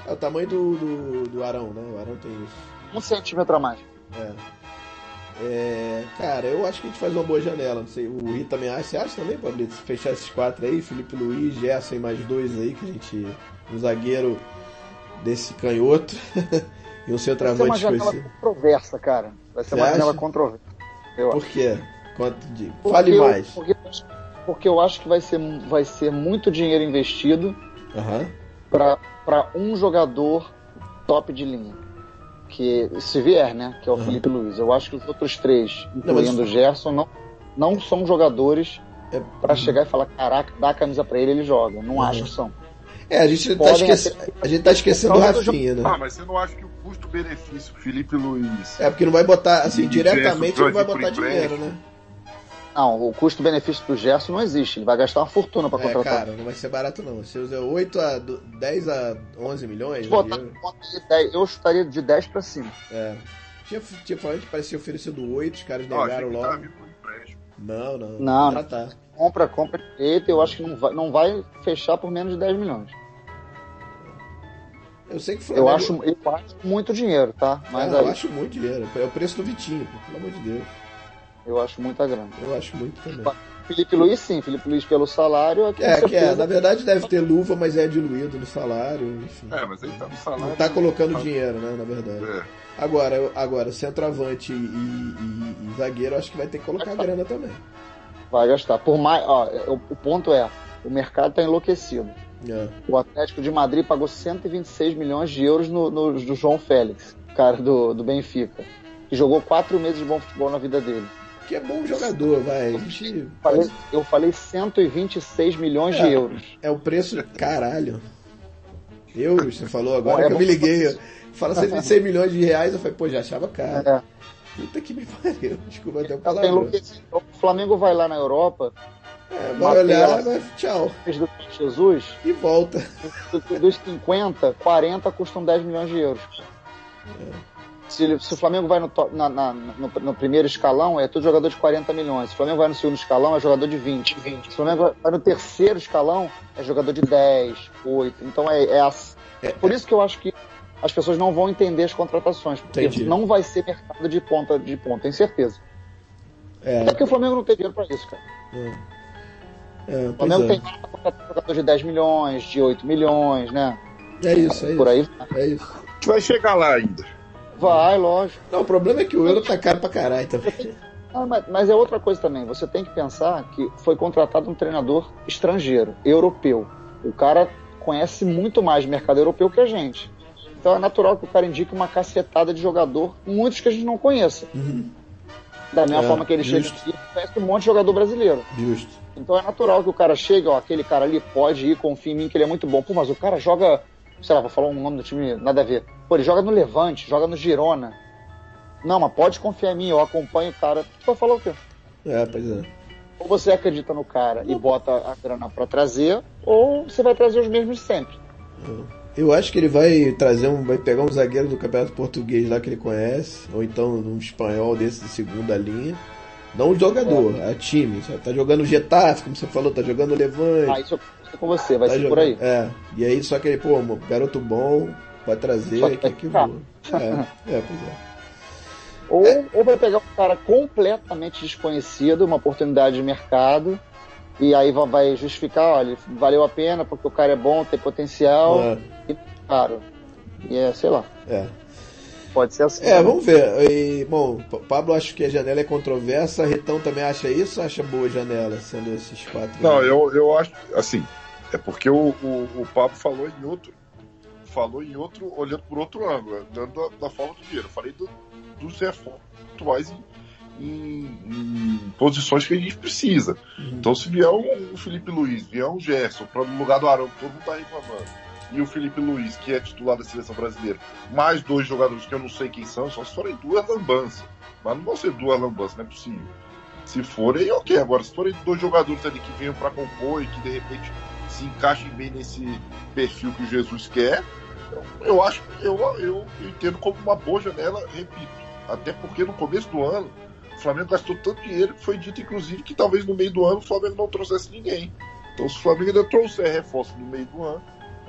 é o tamanho do, do, do Arão, né? O Arão tem isso. Um centímetro a mais. É. É, cara, eu acho que a gente faz uma boa janela. Não sei, o Rita também acha. Você acha também, Pablito? Fechar esses quatro aí, Felipe Luiz, Gerson e mais dois aí, que a gente. Um zagueiro desse canhoto. e um centroavante Vai ser uma janela controversa, cara. Vai ser Você uma acha? janela controversa. Eu Por quê? Quanto de... Fale eu, mais. Porque, porque, eu acho que vai ser, vai ser muito dinheiro investido uhum. para um jogador top de linha. Que se vier, né? Que é o uhum. Felipe Luiz. Eu acho que os outros três, incluindo não, mas... o Gerson, não, não são jogadores é... para chegar e falar, caraca, dá a camisa para ele, ele joga. Não uhum. acho que são. É, a gente, tá esquece... a gente tá esquecendo o Rafinha, né? Ah, mas você não acha que o custo-benefício Felipe Luiz. É, porque não vai botar, assim, diretamente não vai botar dinheiro, né? Não, o custo-benefício do Gerson não existe. Ele vai gastar uma fortuna para é, contratar. Cara, não vai ser barato não. Você usa 8 a 10 a 11 milhões. Botar de 10, eu chutaria de 10 para cima. É. Tinha, tinha falado que parecia oferecido 8, os caras negaram logo. Não, não. Não, não. Tá. Compra, compra direito, eu acho que não vai, não vai fechar por menos de 10 milhões. Eu sei que Flamengo... eu acho, eu acho muito dinheiro, tá? Mas é, aí... Eu acho muito dinheiro. É o preço do Vitinho, pelo amor de Deus. Eu acho muita grana. Eu acho muito também. Felipe Luiz, sim. Felipe Luiz pelo salário. É, que é. Na verdade, deve ter luva, mas é diluído no salário. Enfim. É, mas ele tá no salário. Não tá colocando dinheiro, né? Na verdade. É. Agora, agora, centroavante e, e, e, zagueiro, acho que vai ter que colocar grana também. Vai gastar. Por mais. Ó, o, ponto é: o mercado tá enlouquecido. É. O Atlético de Madrid pagou 126 milhões de euros no, no, no João Félix, cara do, do Benfica, que jogou quatro meses de bom futebol na vida dele. Que é bom jogador, vai. Eu falei, eu falei 126 milhões é, de euros. É o preço. Caralho. Euros, você falou agora é que eu me liguei. Fala 126 milhões de reais, eu falei, pô, já achava caro. É. Puta que me pariu. Desculpa até o palavrão. O Flamengo vai lá na Europa é, vai olhar, vai, tchau. Do Jesus. E volta. Dos 50, 40 custam 10 milhões de euros. É. Se, se, o Flamengo vai no, na, na, no, no, primeiro escalão, é tudo jogador de 40 milhões. Se o Flamengo vai no segundo escalão, é jogador de 20. 20. Se o Flamengo vai no terceiro escalão, é jogador de 10, 8. Então é, é, é por isso que eu acho que as pessoas não vão entender as contratações. Porque Entendi. não vai ser mercado de ponta de ponta, tenho certeza. É. Até porque o Flamengo não tem dinheiro pra isso, cara. É. É, o Flamengo é. tem jogador de 10 milhões, de 8 milhões, né? É isso, é Por isso. aí É isso. A gente vai chegar lá ainda. Vai, lógico. Não, o problema é que o euro tá caro pra caralho também. Ah, mas, mas, é outra coisa também. Você tem que pensar que foi contratado um treinador estrangeiro, europeu. O cara conhece muito mais mercado europeu que a gente. Então é natural que o cara indique uma cacetada de jogador, muitos que a gente não conheça. Uhum. Da mesma é, forma que ele justo. chega aqui, conhece um monte de jogador brasileiro. Justo. Então é natural que o cara chegue, ó, aquele cara ali pode ir, confia em mim que ele é muito bom. Pô, mas o cara joga, sei lá, vou falar um nome do time, nada a ver. Pô, ele joga no Levante, joga no Girona. Não, mas pode confiar em mim, eu acompanho o cara. Tu vai falar o quê? É, pois é. Ou você acredita no cara e bota a grana para trazer, ou você vai trazer os mesmos sempre. Eu acho que ele vai trazer um. vai pegar um zagueiro do campeonato português lá que ele conhece, ou então um espanhol desse de segunda linha não o jogador, é. a time. Tá jogando Getafe, como você falou, tá jogando Levante. Ah, isso eu com você, vai tá ser jogando, por aí. É. E aí, só que ele, pô, garoto bom, vai trazer, só que, que, que voa. É, é, pois é. Ou, é. ou vai pegar um cara completamente desconhecido, uma oportunidade de mercado, e aí vai justificar, olha, valeu a pena porque o cara é bom, tem potencial, é. e caro. E é, sei lá. É. Pode ser assim. É, vamos ver. E, bom, Pablo acho que a janela é controversa, Retão também acha isso acha boa a janela, sendo esses quatro? Não, eu, eu acho, assim, é porque o, o, o Pablo falou em outro, falou em outro, olhando por outro ângulo, dando da, da forma do dinheiro. Eu falei do, dos reforços atuais em, em, em, posições que a gente precisa. Uhum. Então, se vier um, um Felipe Luiz, vier um Gerson, para no lugar do Arão, todo mundo tá reclamando e o Felipe Luiz, que é titular da seleção brasileira, mais dois jogadores que eu não sei quem são, só se forem duas lambanças. Mas não vão ser duas lambanças, não é possível. Se forem, ok. Agora, se forem dois jogadores ali que venham para compor e que de repente se encaixem bem nesse perfil que o Jesus quer, eu acho, eu, eu entendo como uma boa janela, repito. Até porque no começo do ano, o Flamengo gastou tanto dinheiro que foi dito, inclusive, que talvez no meio do ano o Flamengo não trouxesse ninguém. Então, se o Flamengo ainda trouxer reforço no meio do ano,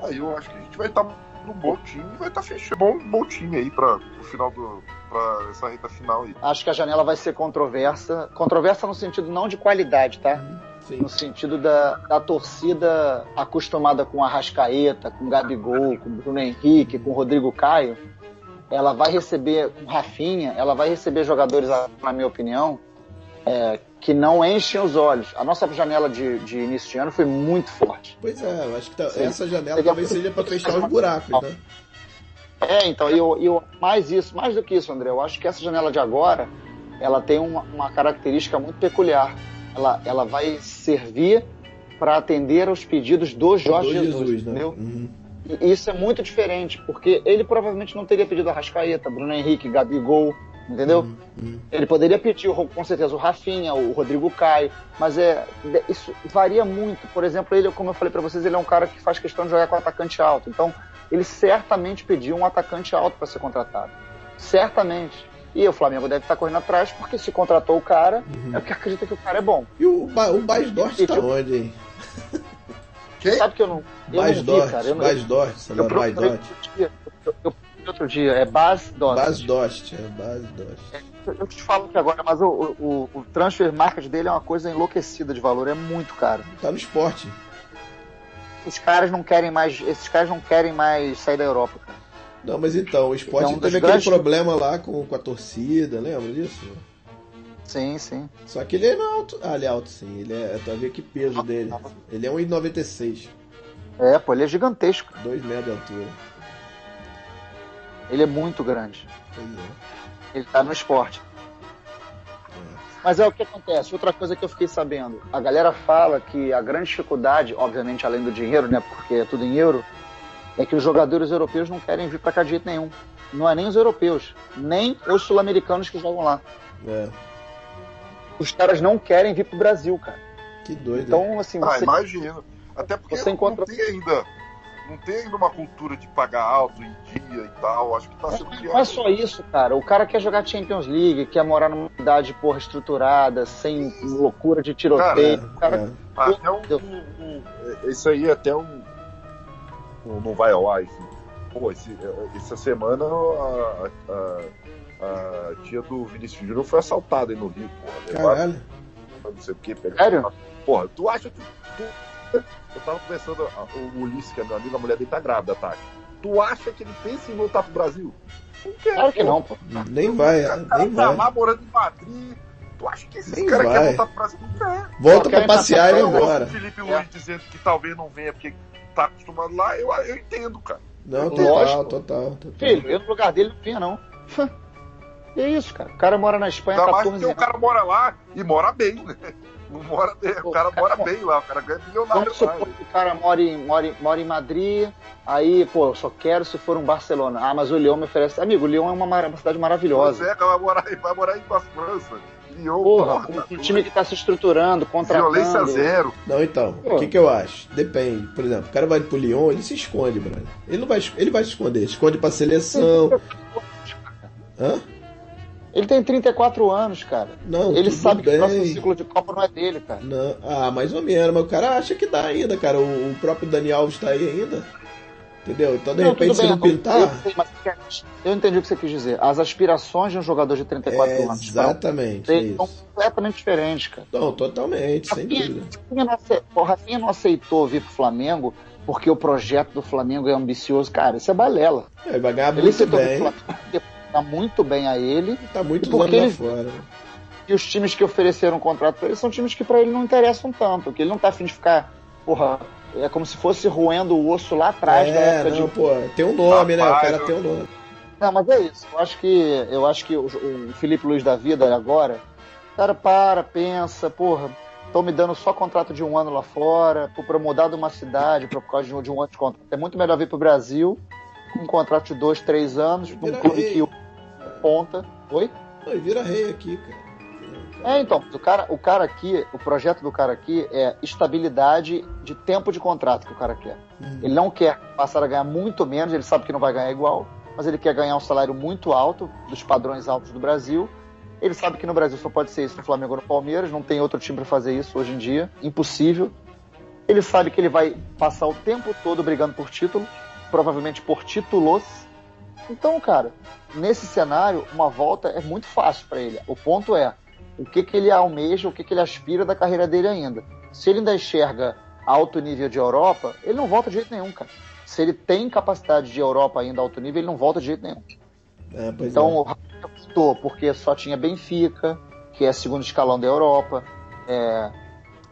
Aí eu acho que a gente vai estar tá no bom time e vai estar tá fechando bom, bom time aí para o final do para essa reta final aí. Acho que a janela vai ser controversa, controversa no sentido não de qualidade, tá? Sim. No sentido da, da torcida acostumada com a Rascaeta, com o Gabigol, com o Bruno Henrique, com o Rodrigo Caio, ela vai receber, com Rafinha, ela vai receber jogadores, na minha opinião, é, que não enchem os olhos. A nossa janela de, de início de ano foi muito forte. Pois é, eu acho que tá, essa janela talvez seja para fechar os buracos, né? É, então, eu, eu, mais isso, mais do que isso, André, eu acho que essa janela de agora, ela tem uma, uma característica muito peculiar. Ela, ela vai servir para atender aos pedidos do Jorge do Jesus, Jesus né? entendeu? Uhum. E isso é muito diferente, porque ele provavelmente não teria pedido a Rascaeta, Bruno Henrique, Gabigol, entendeu? Uhum, uhum. Ele poderia pedir, com certeza, o Rafinha, o Rodrigo Caio, mas é isso varia muito. Por exemplo, ele, como eu falei para vocês, ele é um cara que faz questão de jogar com atacante alto. Então, ele certamente pediu um atacante alto para ser contratado. Certamente. E o Flamengo deve estar correndo atrás, porque se contratou o cara, uhum. é porque acredita que o cara é bom. E o, ba o Bas Dort tá onde, hein? Quem? Sabe que eu não. Eu Bas não vi, cara. Eu não, Bas Dort, sabe? Bas Dort. Eu, eu, outro dia, é Bas Dost. Bas Dost, é Bas Dost. É, eu te falo que agora, mas o, o, o transfer market dele é uma coisa enlouquecida de valor, é muito caro. Tá no esporte. Os caras não querem mais, esses caras não querem mais sair da Europa, cara. Não, mas então, o esporte é um teve aquele grandes... problema lá com, com a torcida, lembra disso? Sim, sim. Só que ele é alto. Ah, ele é alto sim. Ele é. Tá vendo que peso dele. Ele é 1,96. É, pô, ele é gigantesco. 2 metros de altura. Ele é muito grande. É. Ele tá no esporte. É. Mas é o que acontece. Outra coisa que eu fiquei sabendo. A galera fala que a grande dificuldade, obviamente além do dinheiro, né? Porque é tudo em euro, é que os jogadores europeus não querem vir para cá de jeito nenhum. Não é nem os europeus, nem os sul-americanos que jogam lá. É. Os caras não querem vir pro Brasil, cara. Que doido. Então, assim, ah, você... Ah, imagino. Até porque você encontra... não tem ainda não tem ainda uma cultura de pagar alto em dia e tal. Acho que tá sendo criado. Não é só isso, cara. O cara quer jogar Champions League, quer morar numa cidade, porra, estruturada, sem loucura de tiroteio. Cara, é, cara... É. Até um, um, um, Isso aí é até um. um não vai ao ar, enfim. Pô, esse, essa semana a, a, a, tia do Vinícius Júnior foi assaltada aí no Rio, porra. Caralho. Não sei o que. Sério? Porra, tu acha que. Tu eu tava conversando, o Ulisses, que é meu amigo, a mulher dele tá grávida, tá? Tu acha que ele pensa em voltar pro Brasil? Não quer. Claro que não, pô. Nem vai, cara, nem tá vai. lá morando em Madrid. Tu acha que esses caras querem voltar pro Brasil? Não quer. Volta pra passear e ir embora. O Felipe Luiz é. dizendo que talvez não venha porque tá acostumado lá, eu, eu entendo, cara. Não, total, Lógico. total, total. Filho, eu no lugar dele não vinha, não. E é isso, cara. O cara mora na Espanha há 14 anos. o cara mora lá e mora bem, né? Não mora, o cara, mora bem lá, o cara ganha milionário Vamos supor que o cara mora em, mora, em, mora em Madrid, aí, pô, eu só quero se for um Barcelona. Ah, mas o Lyon me oferece. Amigo, o Lyon é uma, uma cidade maravilhosa. Você vai morar, vai morar em França. Lyon, porra, porra um, um time que tá se estruturando, contratando. Violência zero. Não, então, o que, que eu acho? Depende. Por exemplo, o cara vai pro Lyon, ele se esconde, brother. Ele não vai, ele vai se esconder, esconde pra seleção. Hã? Ele tem 34 anos, cara. Não, ele sabe bem. que o próximo ciclo de Copa não é dele, cara. Não. Ah, mais ou menos, mas o cara acha que dá ainda, cara. O, o próprio Dani Alves tá aí ainda. Entendeu? Então, de não, repente, se não pintar. Eu, sei, eu, entendi o que você quis dizer. As aspirações de um jogador de 34 é, anos. Exatamente. São completamente diferentes, cara. Não, totalmente, sem dúvida. o Rafinha não aceitou vir pro Flamengo porque o projeto do Flamengo é ambicioso. Cara, isso é balela. É, ele vai ganhar muito bem tá muito bem a ele. Tá muito porque ele... fora. E os times que ofereceram um contrato para ele são times que para ele não interessam tanto, que ele não tá afim de ficar, porra, é como se fosse roendo o osso lá atrás é, da época não, de... pô, tem um nome, né? O cara tem um nome. Não, mas é isso. Eu acho que eu acho que o, o Felipe Luiz da vida agora, cara, para, pensa, porra, estão me dando só contrato de um ano lá fora, para mudar de uma cidade, por causa de um, de um de contrato. É muito melhor vir pro Brasil um contrato de dois, três anos, num clube que ponta. Oi? Oi, vira rei aqui, cara. É, então, o cara, o cara aqui, o projeto do cara aqui é estabilidade de tempo de contrato que o cara quer. Uhum. Ele não quer passar a ganhar muito menos, ele sabe que não vai ganhar igual, mas ele quer ganhar um salário muito alto, dos padrões altos do Brasil. Ele sabe que no Brasil só pode ser isso no Flamengo ou no Palmeiras, não tem outro time para fazer isso hoje em dia, impossível. Ele sabe que ele vai passar o tempo todo brigando por título, provavelmente por títulos. Então, cara, nesse cenário, uma volta é muito fácil para ele. O ponto é o que, que ele almeja, o que, que ele aspira da carreira dele ainda. Se ele ainda enxerga alto nível de Europa, ele não volta de jeito nenhum, cara. Se ele tem capacidade de Europa ainda alto nível, ele não volta de jeito nenhum. É, então, é. optou porque só tinha Benfica, que é segundo escalão da Europa, é,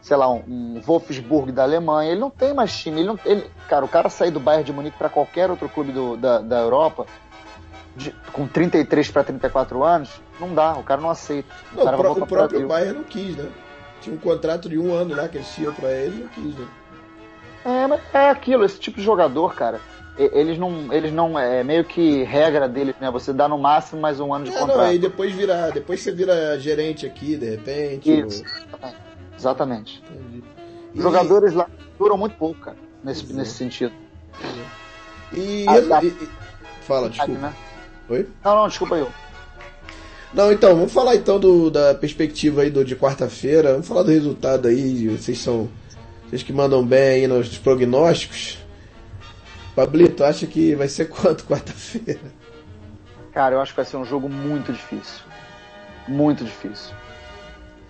sei lá, um, um Wolfsburg da Alemanha. Ele não tem mais time. Ele não, ele, cara, o cara sair do Bayern de Munique para qualquer outro clube do, da, da Europa, de, com 33 para 34 anos, não dá. O cara não aceita. O, não, cara o, próprio Bayern não quis, né? Tinha um contrato de um ano lá que eles tinham pra ele não quis, né? É, mas é aquilo, esse tipo de jogador, cara. Eles não, eles não, é meio que regra deles, né? Você dá no máximo mais um ano de é, contrato. Não, aí depois vira, depois você vira gerente aqui, de repente. Isso, ou... exatamente. E... Jogadores lá duram muito pouco, cara, nesse, nesse sentido. E, ah, e, e... fala, desculpa. Né? Oi? Não, não, desculpa eu. Não, então, vamos falar então do, da perspectiva aí do, de quarta-feira. Vamos falar do resultado aí. Vocês são. Vocês que mandam bem aí nos prognósticos. Pablito, acha que vai ser quanto quarta-feira? Cara, eu acho que vai ser um jogo muito difícil. Muito difícil.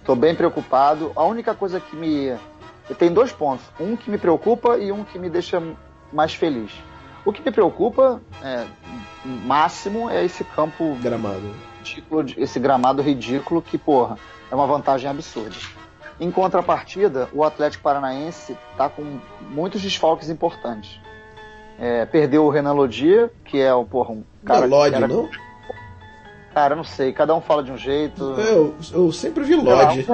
Tô bem preocupado. A única coisa que me. Tem dois pontos. Um que me preocupa e um que me deixa mais feliz. O que me preocupa, é, máximo, é esse campo. Gramado. Ridículo, esse gramado ridículo que, porra, é uma vantagem absurda. Em contrapartida, o Atlético Paranaense está com muitos desfalques importantes. É, perdeu o Renan Lodier, que é o, porra, um cara. Não, Lodi, era... não? Cara, não sei, cada um fala de um jeito. Eu, eu sempre vi Lodi.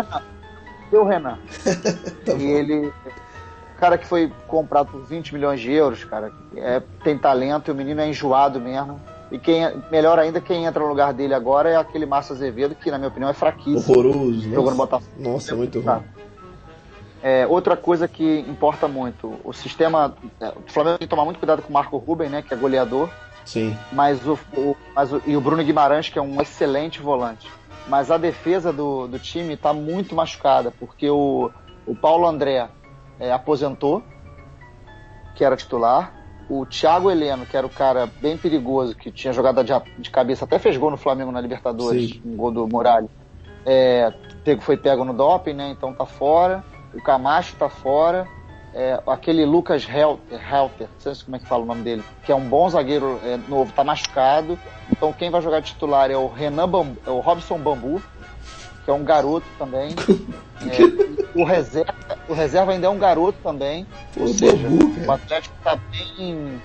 Deu o Renan. tá e ele. Cara que foi comprado por 20 milhões de euros, cara. É, tem talento e o menino é enjoado mesmo. E quem melhor ainda, quem entra no lugar dele agora é aquele Márcio Azevedo, que na minha opinião é fraquíssimo. Horroroso, Jogou. No Nossa, muito ruim. É, outra coisa que importa muito, o sistema. É, o Flamengo tem que tomar muito cuidado com o Marco Ruben, né? Que é goleador. Sim. Mas o, o, mas o, e o Bruno Guimarães, que é um excelente volante. Mas a defesa do, do time está muito machucada, porque o, o Paulo André é, aposentou, que era titular. O Thiago Heleno, que era o cara bem perigoso, que tinha jogada de, de cabeça, até fez gol no Flamengo na Libertadores, Sim. um gol do Muralha. É, foi pego no doping, né? Então tá fora o Camacho tá fora, é, aquele Lucas Helter, Helter, não sei como é que fala o nome dele, que é um bom zagueiro é, novo, tá machucado. Então quem vai jogar titular é o Renan Bambu, é o Robson Bambu, que é um garoto também. É, o, reserva, o reserva ainda é um garoto também. Ou seja, o Atlético tá bem.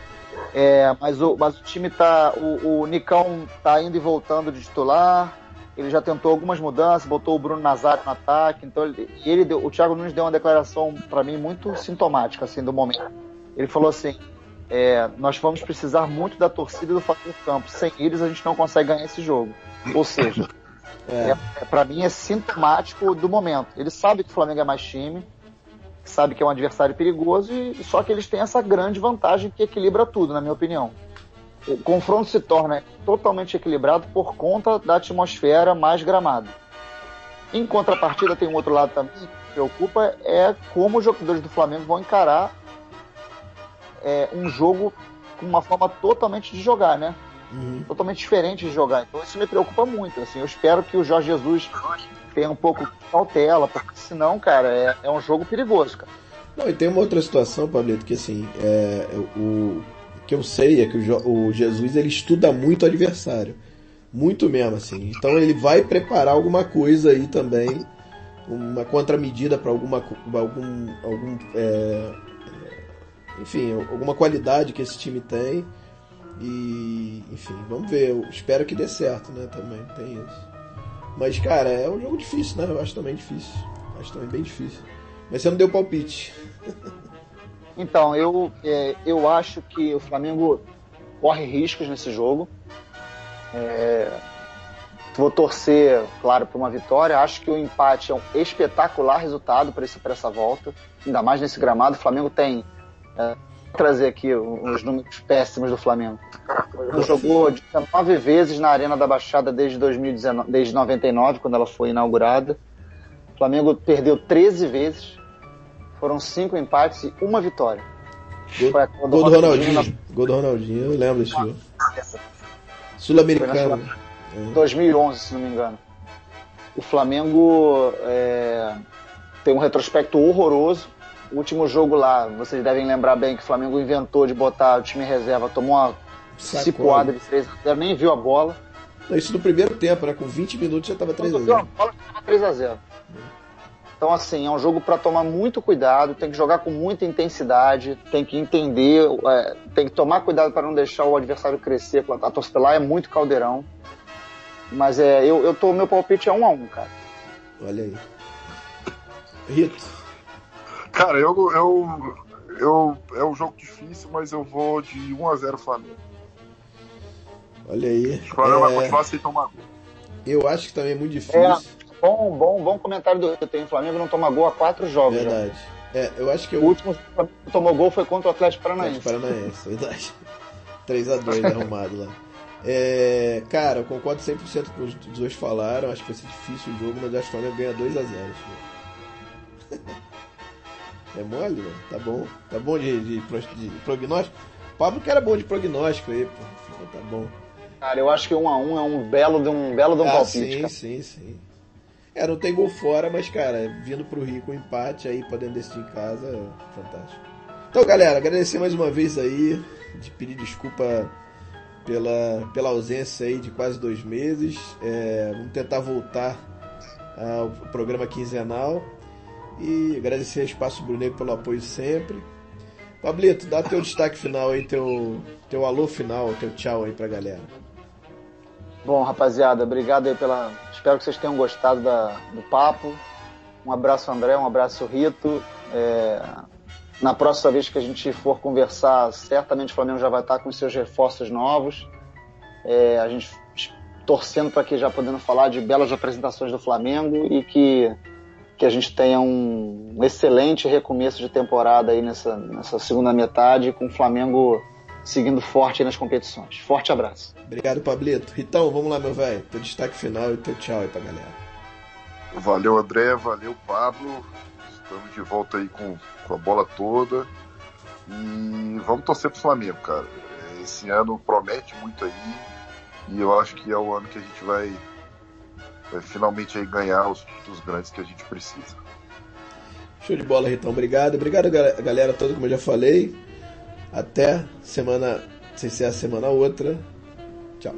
É, mas, o, mas o time tá. O, o Nicão tá indo e voltando de titular ele já tentou algumas mudanças, botou o Bruno Nazário no ataque, então ele, ele deu, o Thiago Nunes deu uma declaração para mim muito sintomática assim do momento. Ele falou assim: é, nós vamos precisar muito da torcida do Flamengo Campo. Sem eles a gente não consegue ganhar esse jogo. Ou seja, é. é para mim é sintomático do momento. Ele sabe que o Flamengo é mais time, sabe que é um adversário perigoso e só que eles têm essa grande vantagem que equilibra tudo, na minha opinião o confronto se torna totalmente equilibrado por conta da atmosfera mais gramado. Em contrapartida, tem um outro lado também que preocupa, é como os jogadores do Flamengo vão encarar é, um jogo com uma forma totalmente de jogar, né? Uhum. Totalmente diferente de jogar. Então isso me preocupa muito. Assim, eu espero que o Jorge Jesus tenha um pouco de cautela, porque senão, cara, é, é um jogo perigoso, cara. Não, e tem uma outra situação, Pablito, que assim, é, o, que eu sei é que o, o Jesus ele estuda muito o adversário. Muito mesmo, assim. Então ele vai preparar alguma coisa aí também, uma contramedida para alguma algum, algum é, é, enfim, alguma qualidade que esse time tem. E, enfim, vamos ver. Eu espero que dê certo, né? Também tem isso. Mas, cara, é um jogo difícil, né? Eu acho também difícil. Acho também bem difícil. Mas você não deu palpite. Então, eu, é, eu acho que o Flamengo corre riscos nesse jogo. É, vou torcer, claro, por uma vitória. Acho que o empate é um espetacular resultado para essa volta, ainda mais nesse gramado. O Flamengo tem. É, trazer aqui os números péssimos do Flamengo. Ele jogou 19 vezes na Arena da Baixada desde 2019, desde 99, quando ela foi inaugurada. O Flamengo perdeu 13 vezes. Foram cinco empates e uma vitória. Gol, do, gol do Ronaldinho. Na... Gol do Ronaldinho, eu lembro desse jogo. Sul-Americano. 2011, se não me engano. O Flamengo é, tem um retrospecto horroroso. O último jogo lá, vocês devem lembrar bem que o Flamengo inventou de botar o time reserva, tomou uma cipuada de 3 a 0, nem viu a bola. Isso no primeiro tempo, né? Com 20 minutos já tava 3x0. 3x0. Então, assim, é um jogo para tomar muito cuidado, tem que jogar com muita intensidade, tem que entender, é, tem que tomar cuidado para não deixar o adversário crescer. A torcida lá é muito caldeirão. Mas é, eu, eu tô, meu palpite é 1 a 1 cara. Olha aí. Rito. Cara, eu, eu, eu. É um jogo difícil, mas eu vou de 1 a 0 Flamengo. Olha aí. O Flamengo é... vai continuar sem tomar gol. Eu acho que também é muito difícil. É, bom, bom, bom comentário do Rito. O Flamengo não toma gol há quatro jogos. Verdade. Já. É, eu acho que eu... O último que tomou gol foi contra o Atlético Paranaense. Atlético Paranaense, verdade. 3x2 arrumado lá. É, cara, eu concordo 100% com os dois falaram. Acho que vai ser difícil o jogo, mas acho que o Flamengo ganha 2x0. É mole, mano? Tá bom. Tá bom de, de, de prognóstico? Pablo que era bom de prognóstico aí, pô. Tá bom. Cara, eu acho que 1 um a 1 um é um belo de um belo de um ah, palpite. Sim, cara. sim, sim. É, não tem gol fora, mas, cara, vindo pro Rio com empate aí, podendo decidir em casa, é fantástico. Então, galera, agradecer mais uma vez aí, de pedir desculpa pela, pela ausência aí de quase dois meses. É, vamos tentar voltar ao programa quinzenal. E agradecer a Espaço Brunego pelo apoio sempre. Pablito, dá teu destaque final aí, teu, teu alô final, teu tchau aí pra galera. Bom, rapaziada, obrigado aí pela. Espero que vocês tenham gostado da, do papo. Um abraço, André, um abraço, Rito. É... Na próxima vez que a gente for conversar, certamente o Flamengo já vai estar com seus reforços novos. É... A gente torcendo para que já podendo falar de belas apresentações do Flamengo e que que a gente tenha um excelente recomeço de temporada aí nessa, nessa segunda metade, com o Flamengo seguindo forte nas competições. Forte abraço. Obrigado, Pablito. Então, vamos lá, meu velho. Teu destaque final e teu tchau aí pra galera. Valeu, André. Valeu, Pablo. Estamos de volta aí com, com a bola toda. E vamos torcer pro Flamengo, cara. Esse ano promete muito aí. E eu acho que é o ano que a gente vai vai finalmente aí ganhar os títulos grandes que a gente precisa. Show de bola, Ritão. Obrigado. Obrigado, galera toda, como eu já falei. Até semana, sem ser a semana outra. Tchau.